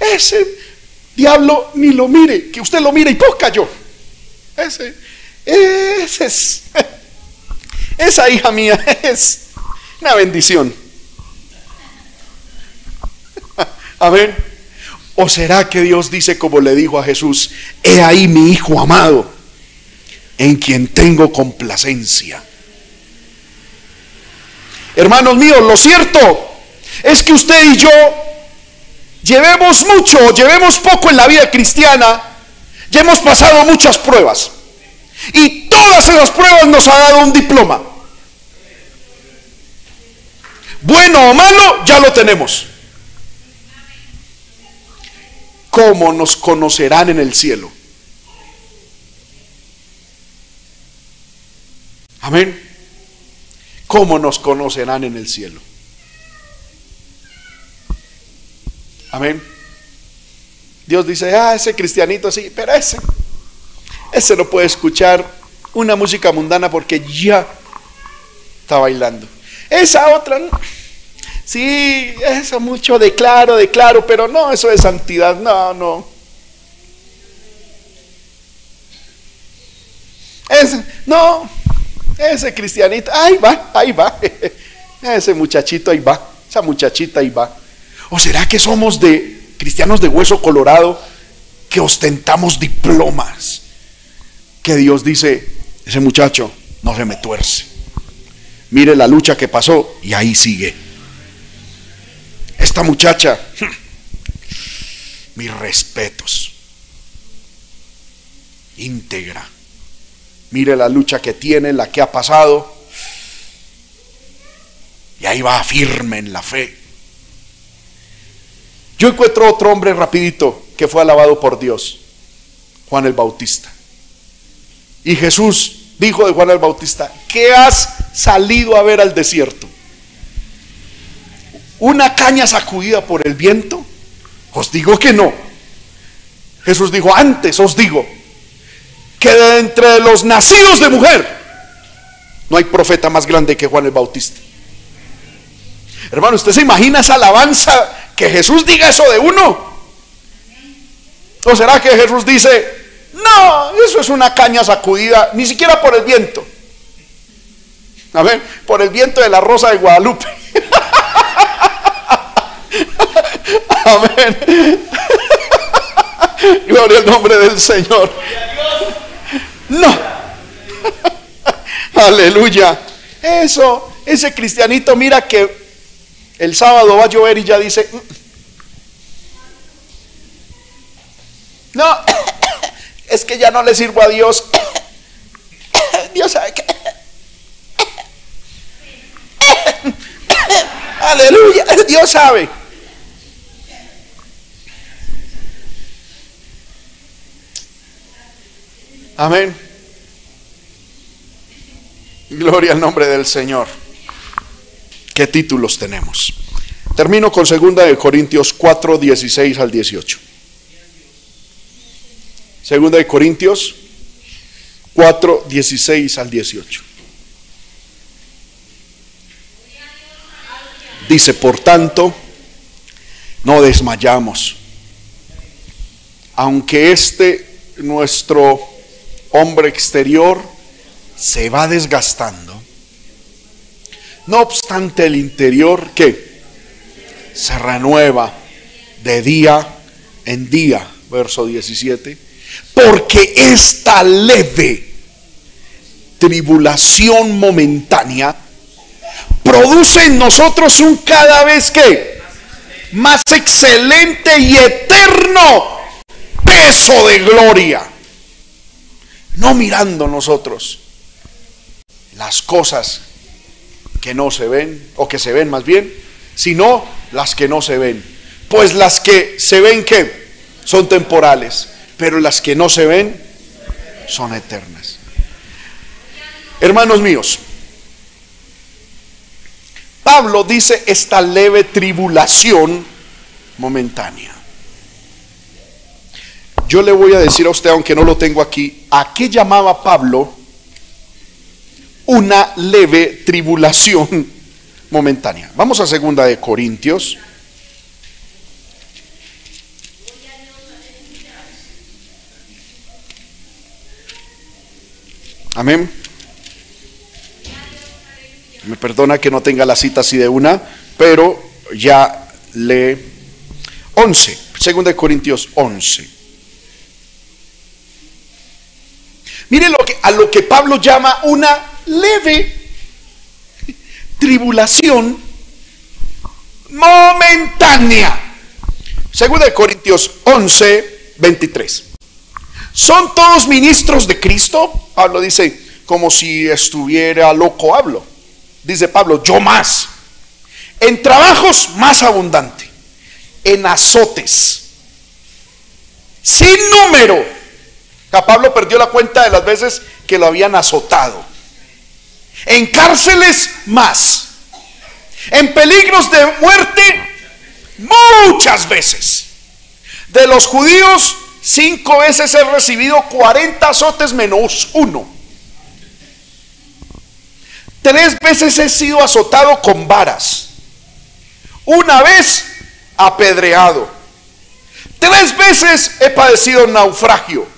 S1: Ese diablo ni lo mire, que usted lo mire y pues cayó. Ese, ese es, esa hija mía es una bendición. A ver, ¿o será que Dios dice como le dijo a Jesús, he ahí mi hijo amado? En quien tengo complacencia. Hermanos míos, lo cierto es que usted y yo llevemos mucho, llevemos poco en la vida cristiana, ya hemos pasado muchas pruebas. Y todas esas pruebas nos ha dado un diploma. Bueno o malo, ya lo tenemos. ¿Cómo nos conocerán en el cielo? Amén. ¿Cómo nos conocerán en el cielo? Amén. Dios dice, ah, ese cristianito sí, pero ese, ese no puede escuchar una música mundana porque ya está bailando. Esa otra, sí, eso mucho declaro, declaro, pero no, eso es santidad, no, no. Es, no, ese cristianito, ahí va, ahí va. Ese muchachito ahí va, esa muchachita ahí va. ¿O será que somos de cristianos de hueso colorado que ostentamos diplomas? Que Dios dice, ese muchacho no se me tuerce. Mire la lucha que pasó y ahí sigue. Esta muchacha, mis respetos, íntegra Mire la lucha que tiene, la que ha pasado. Y ahí va firme en la fe. Yo encuentro otro hombre rapidito que fue alabado por Dios, Juan el Bautista. Y Jesús dijo de Juan el Bautista, ¿qué has salido a ver al desierto? ¿Una caña sacudida por el viento? Os digo que no. Jesús dijo, antes os digo que de entre los nacidos de mujer no hay profeta más grande que Juan el Bautista. Hermano, ¿usted se imagina esa alabanza que Jesús diga eso de uno? ¿O será que Jesús dice, no, eso es una caña sacudida, ni siquiera por el viento? A ver, por el viento de la rosa de Guadalupe. Amén. Gloria al nombre del Señor. No. Aleluya. Eso, ese cristianito mira que el sábado va a llover y ya dice, mm". no, es que ya no le sirvo a Dios. Dios sabe que... Aleluya, Dios sabe. Amén. Gloria al nombre del Señor. ¿Qué títulos tenemos? Termino con 2 de Corintios 4, 16 al 18. Segunda de Corintios 4, 16 al 18. Dice, por tanto, no desmayamos. Aunque este nuestro hombre exterior se va desgastando, no obstante el interior que se renueva de día en día, verso 17, porque esta leve tribulación momentánea produce en nosotros un cada vez que más excelente y eterno peso de gloria. No mirando nosotros las cosas que no se ven, o que se ven más bien, sino las que no se ven. Pues las que se ven que son temporales, pero las que no se ven son eternas. Hermanos míos, Pablo dice esta leve tribulación momentánea. Yo le voy a decir a usted, aunque no lo tengo aquí, ¿a qué llamaba Pablo una leve tribulación momentánea? Vamos a segunda de Corintios. Amén. Me perdona que no tenga la cita así de una, pero ya le 11, 2 Corintios 11. Mire lo que, a lo que Pablo llama una leve tribulación momentánea. 2 Corintios 11, 23. ¿Son todos ministros de Cristo? Pablo dice, como si estuviera loco hablo dice Pablo, yo más. En trabajos más abundante. En azotes. Sin número. Pablo perdió la cuenta de las veces que lo habían azotado. En cárceles más. En peligros de muerte muchas veces. De los judíos, cinco veces he recibido 40 azotes menos uno. Tres veces he sido azotado con varas. Una vez apedreado. Tres veces he padecido naufragio.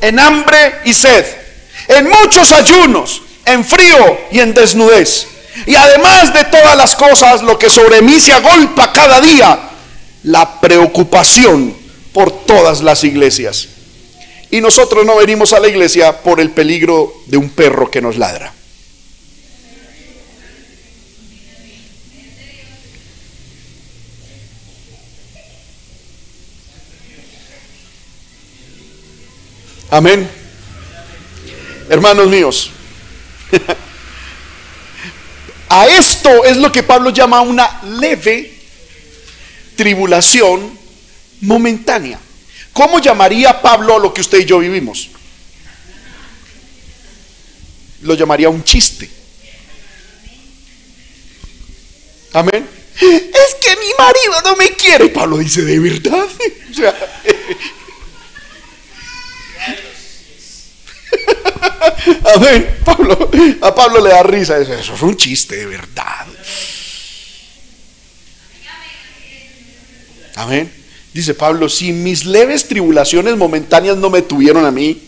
S1: en hambre y sed, en muchos ayunos, en frío y en desnudez. Y además de todas las cosas, lo que sobre mí se agolpa cada día, la preocupación por todas las iglesias. Y nosotros no venimos a la iglesia por el peligro de un perro que nos ladra. Amén. Hermanos míos, a esto es lo que Pablo llama una leve tribulación momentánea. ¿Cómo llamaría Pablo lo que usted y yo vivimos? Lo llamaría un chiste. Amén. Es que mi marido no me quiere. Pablo dice, ¿de verdad? O sea, Amén. Pablo, a Pablo le da risa. Eso, eso es un chiste de verdad. Amén. Dice Pablo, si mis leves tribulaciones momentáneas no me tuvieron a mí,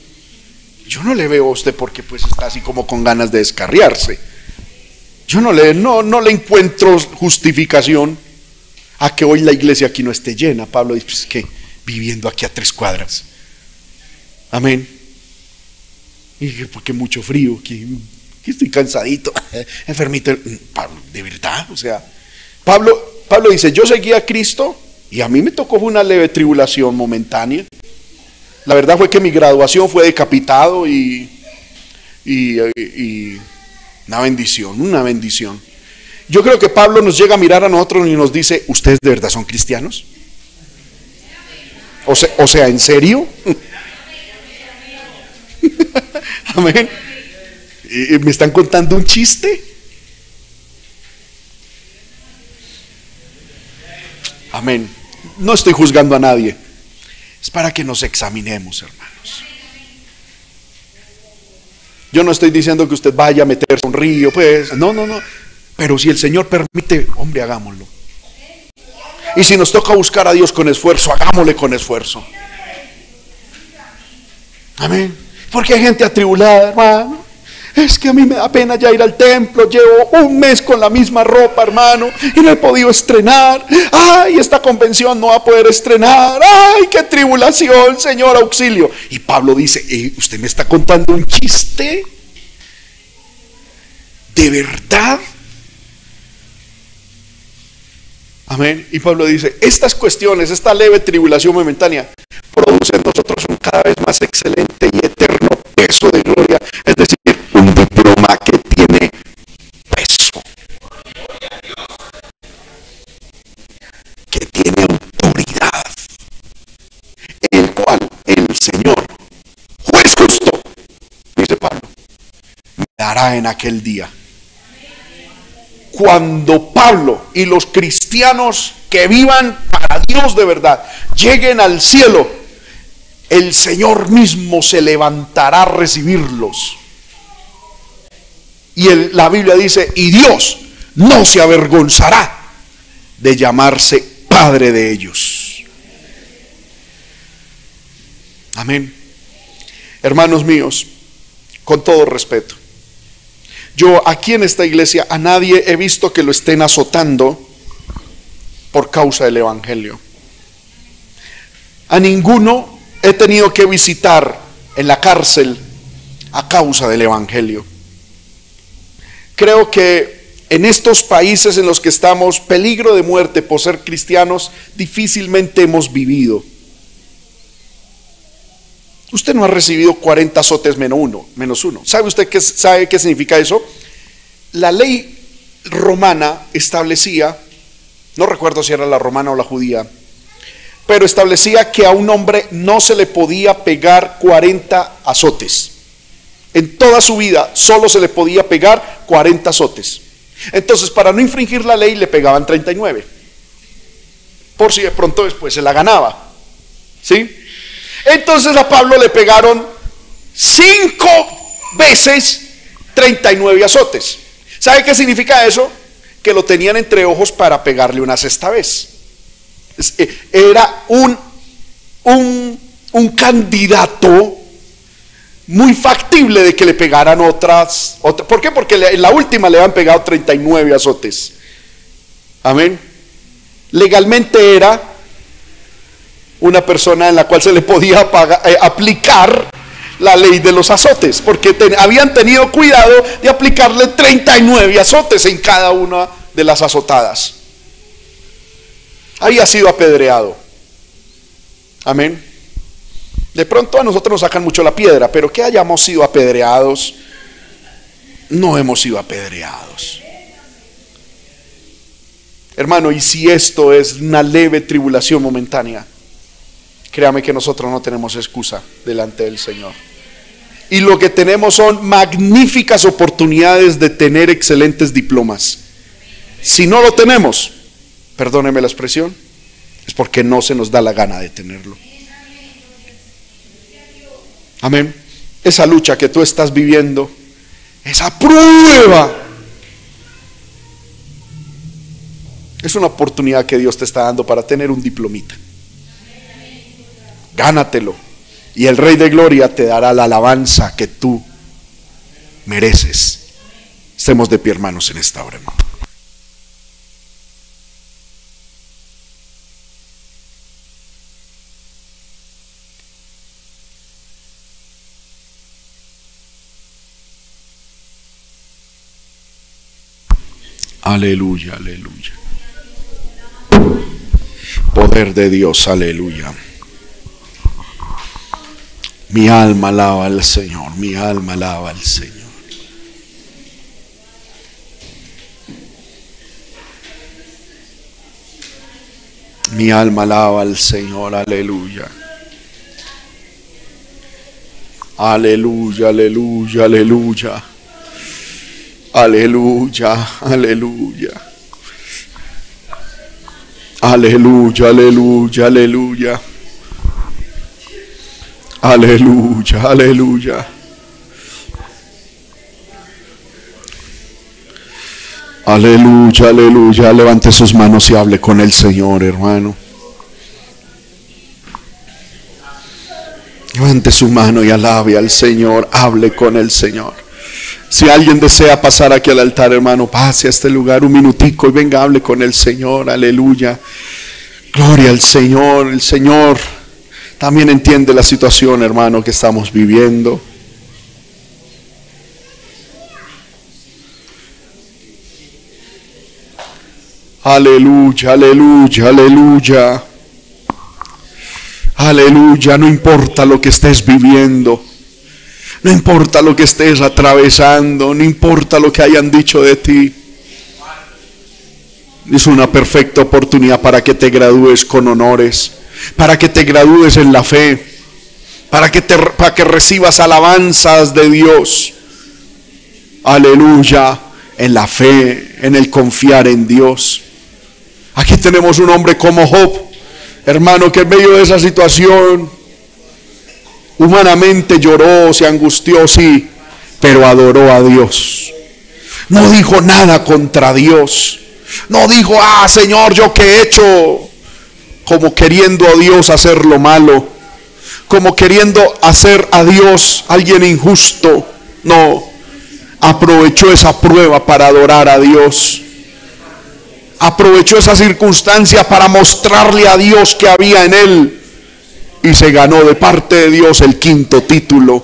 S1: yo no le veo a usted porque pues está así como con ganas de descarriarse. Yo no le, no, no le encuentro justificación a que hoy la iglesia aquí no esté llena. Pablo dice, pues que viviendo aquí a tres cuadras. Amén. Y dije, porque mucho frío, que, estoy cansadito, enfermito. Pablo, de verdad, o sea, Pablo, Pablo dice, yo seguí a Cristo y a mí me tocó una leve tribulación momentánea. La verdad fue que mi graduación fue decapitado y, y, y una bendición, una bendición. Yo creo que Pablo nos llega a mirar a nosotros y nos dice, ¿ustedes de verdad son cristianos? O sea, o sea ¿en serio? Amén. ¿Me están contando un chiste? Amén. No estoy juzgando a nadie. Es para que nos examinemos, hermanos. Yo no estoy diciendo que usted vaya a meterse un río, pues. No, no, no. Pero si el Señor permite, hombre, hagámoslo. Y si nos toca buscar a Dios con esfuerzo, hagámosle con esfuerzo. Amén. Porque hay gente atribulada, hermano. Es que a mí me da pena ya ir al templo. Llevo un mes con la misma ropa, hermano, y no he podido estrenar. Ay, esta convención no va a poder estrenar. Ay, qué tribulación, Señor, auxilio. Y Pablo dice, eh, ¿usted me está contando un chiste? ¿De verdad? Amén. Y Pablo dice, estas cuestiones, esta leve tribulación momentánea, produce en nosotros un cada vez más excelente y eterno peso de gloria. Es decir, un diploma que tiene peso. Que tiene autoridad. El cual el Señor, juez justo, dice Pablo, me dará en aquel día cuando Pablo y los cristianos que vivan para Dios de verdad lleguen al cielo, el Señor mismo se levantará a recibirlos. Y la Biblia dice, y Dios no se avergonzará de llamarse Padre de ellos. Amén. Hermanos míos, con todo respeto, yo aquí en esta iglesia a nadie he visto que lo estén azotando por causa del Evangelio. A ninguno he tenido que visitar en la cárcel a causa del Evangelio. Creo que en estos países en los que estamos, peligro de muerte por ser cristianos, difícilmente hemos vivido. Usted no ha recibido 40 azotes menos uno, menos uno. ¿Sabe usted qué, sabe qué significa eso? La ley romana establecía, no recuerdo si era la romana o la judía, pero establecía que a un hombre no se le podía pegar 40 azotes. En toda su vida solo se le podía pegar 40 azotes. Entonces, para no infringir la ley, le pegaban 39. Por si de pronto después se la ganaba. ¿Sí? Entonces a Pablo le pegaron cinco veces 39 azotes. ¿Sabe qué significa eso? Que lo tenían entre ojos para pegarle una sexta vez. Eh, era un, un, un candidato muy factible de que le pegaran otras, ¿Por qué? Porque en la última le habían pegado 39 azotes. Amén. Legalmente era una persona en la cual se le podía eh, aplicar la ley de los azotes, porque habían tenido cuidado de aplicarle 39 azotes en cada una de las azotadas. Había sido apedreado. Amén. De pronto a nosotros nos sacan mucho la piedra, pero que hayamos sido apedreados, no hemos sido apedreados. Hermano, y si esto es una leve tribulación momentánea, créame que nosotros no tenemos excusa delante del Señor. Y lo que tenemos son magníficas oportunidades de tener excelentes diplomas. Si no lo tenemos, perdóneme la expresión, es porque no se nos da la gana de tenerlo. Amén. Esa lucha que tú estás viviendo, esa prueba, es una oportunidad que Dios te está dando para tener un diplomita gánatelo. Y el Rey de Gloria te dará la alabanza que tú mereces. Estemos de pie, hermanos, en esta hora. hermano. Aleluya, aleluya. Poder de Dios, aleluya. Mi alma alaba al Señor, mi alma alaba al Señor. Mi alma alaba al Señor, aleluya. Aleluya, aleluya, aleluya. Aleluya, aleluya. Aleluya, aleluya, aleluya. Aleluya, aleluya. Aleluya, aleluya. Levante sus manos y hable con el Señor, hermano. Levante su mano y alabe al Señor. Hable con el Señor. Si alguien desea pasar aquí al altar, hermano, pase a este lugar un minutico y venga, hable con el Señor. Aleluya. Gloria al Señor. El Señor también entiende la situación, hermano, que estamos viviendo. Aleluya, aleluya, aleluya. Aleluya, no importa lo que estés viviendo. No importa lo que estés atravesando, no importa lo que hayan dicho de ti. Es una perfecta oportunidad para que te gradúes con honores para que te gradúes en la fe, para que, te, para que recibas alabanzas de Dios. Aleluya, en la fe, en el confiar en Dios. Aquí tenemos un hombre como Job, hermano, que en medio de esa situación humanamente lloró, se angustió, sí, pero adoró a Dios. No dijo nada contra Dios. No dijo, ah, Señor, yo qué he hecho como queriendo a Dios hacer lo malo, como queriendo hacer a Dios alguien injusto. No, aprovechó esa prueba para adorar a Dios. Aprovechó esa circunstancia para mostrarle a Dios que había en él. Y se ganó de parte de Dios el quinto título.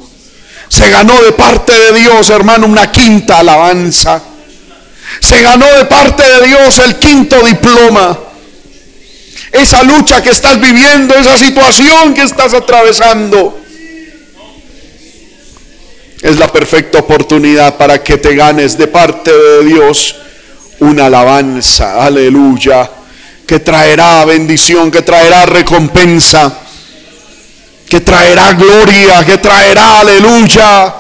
S1: Se ganó de parte de Dios, hermano, una quinta alabanza. Se ganó de parte de Dios el quinto diploma esa lucha que estás viviendo, esa situación que estás atravesando. Es la perfecta oportunidad para que te ganes de parte de Dios una alabanza, aleluya, que traerá bendición, que traerá recompensa, que traerá gloria, que traerá, aleluya,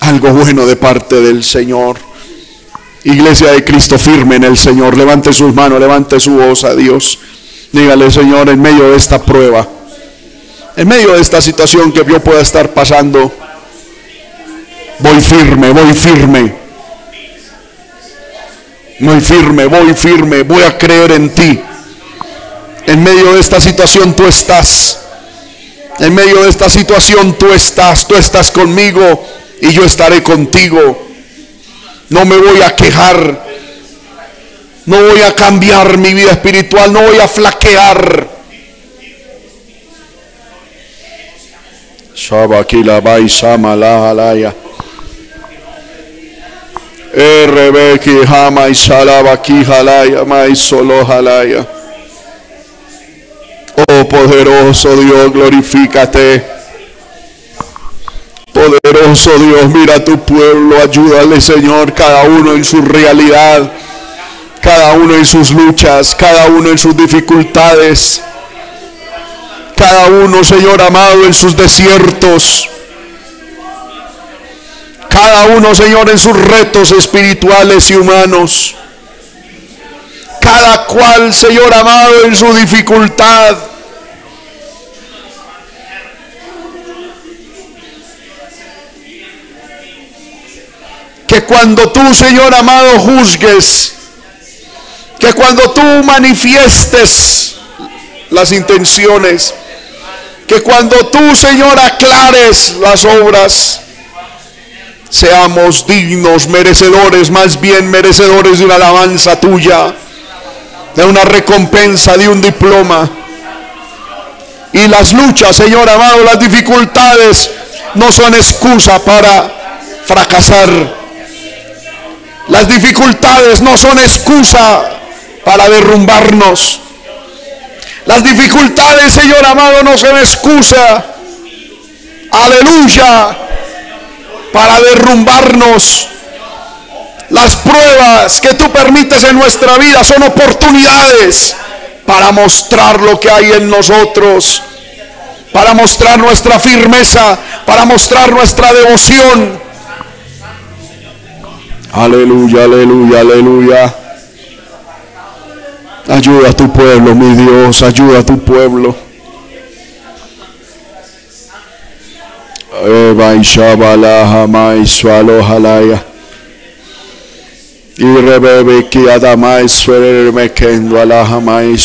S1: algo bueno de parte del Señor. Iglesia de Cristo firme en el Señor. Levante sus manos, levante su voz a Dios. Dígale, Señor, en medio de esta prueba, en medio de esta situación que yo pueda estar pasando, voy firme, voy firme. Voy firme, voy firme, voy a creer en ti. En medio de esta situación tú estás. En medio de esta situación tú estás, tú estás conmigo y yo estaré contigo. No me voy a quejar. No voy a cambiar mi vida espiritual. No voy a flaquear. Shabakila bai samala alaya. Rebeki hama y salabaki halaya mai solo halaya. Oh poderoso Dios, glorifícate. Poderoso Dios, mira a tu pueblo, ayúdale Señor, cada uno en su realidad, cada uno en sus luchas, cada uno en sus dificultades, cada uno, Señor amado, en sus desiertos, cada uno, Señor, en sus retos espirituales y humanos, cada cual, Señor amado, en su dificultad que cuando tú, Señor amado, juzgues, que cuando tú manifiestes las intenciones, que cuando tú, Señor, aclares las obras, seamos dignos, merecedores, más bien merecedores de una alabanza tuya, de una recompensa, de un diploma. Y las luchas, Señor amado, las dificultades no son excusa para fracasar Las dificultades no son excusa para derrumbarnos. Las dificultades, Señor amado, no son excusa. Aleluya. Para derrumbarnos. Las pruebas que tú permites en nuestra vida son oportunidades para mostrar lo que hay en nosotros, para mostrar nuestra firmeza, para mostrar nuestra devoción. Aleluya, aleluya, aleluya. Ayuda a tu pueblo, mi Dios, ayuda a tu pueblo. Eva y rebebe ki adamai suerer mekendo ala hamai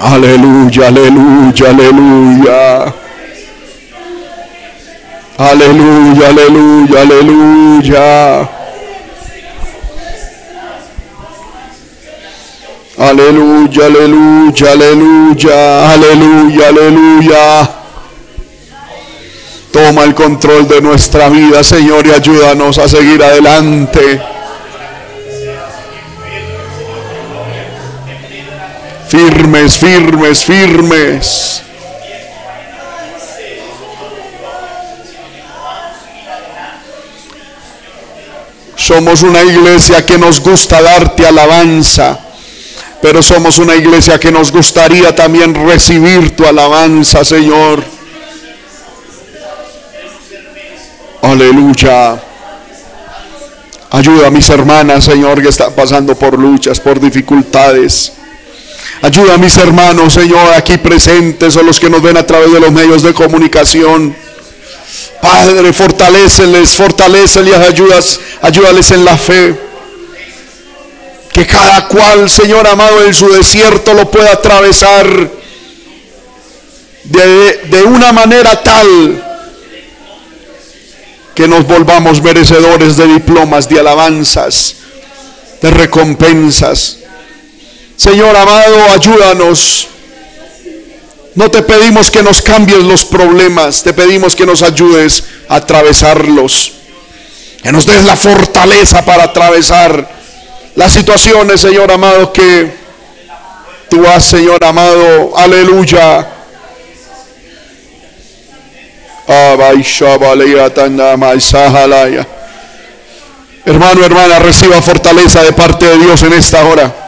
S1: Aleluya, aleluya, aleluya. Aleluya, aleluya, aleluya. Aleluya, aleluya, aleluya, aleluya, aleluya. Toma el control de nuestra vida, Señor, y ayúdanos a seguir adelante. Firmes, firmes, firmes. Somos una iglesia que nos gusta darte alabanza, pero somos una iglesia que nos gustaría también recibir tu alabanza, Señor. Aleluya. Ayuda a mis hermanas, Señor, que están pasando por luchas, por dificultades. Ayuda a mis hermanos, Señor, aquí presentes o los que nos ven a través de los medios de comunicación. Padre, fortaleceles, fortaleceles, ayudas, ayúdales en la fe. Que cada cual, Señor amado, en su desierto lo pueda atravesar de, de una manera tal que nos volvamos merecedores de diplomas, de alabanzas, de recompensas. Señor amado, ayúdanos. No te pedimos que nos cambies los problemas, te pedimos que nos ayudes a atravesarlos. Que nos des la fortaleza para atravesar las situaciones, Señor amado, que tú has, Señor amado. Aleluya. Hermano, hermana, reciba fortaleza de parte de Dios en esta hora.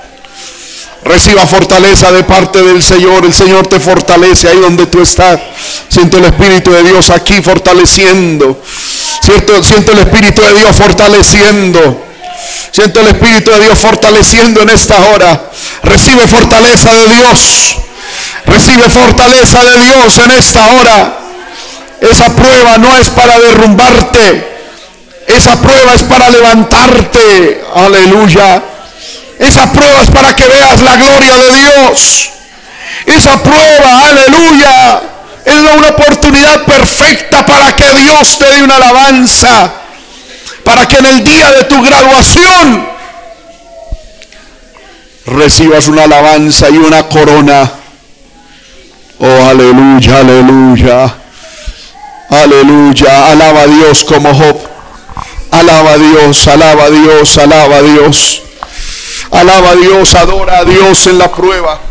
S1: Reciba fortaleza de parte del Señor. El Señor te fortalece ahí donde tú estás. Siento el Espíritu de Dios aquí fortaleciendo. Siento, siento el Espíritu de Dios fortaleciendo. Siento el Espíritu de Dios fortaleciendo en esta hora. Recibe fortaleza de Dios. Recibe fortaleza de Dios en esta hora. Esa prueba no es para derrumbarte. Esa prueba es para levantarte. Aleluya. Esa prueba es para que veas la gloria de Dios. Esa prueba, aleluya, es una oportunidad perfecta para que Dios te dé una alabanza. Para que en el día de tu graduación recibas una alabanza y una corona. Oh, aleluya, aleluya. Aleluya. Alaba a Dios como Job. Alaba a Dios, alaba a Dios, alaba a Dios. Alaba a Dios, adora a Dios en la prueba.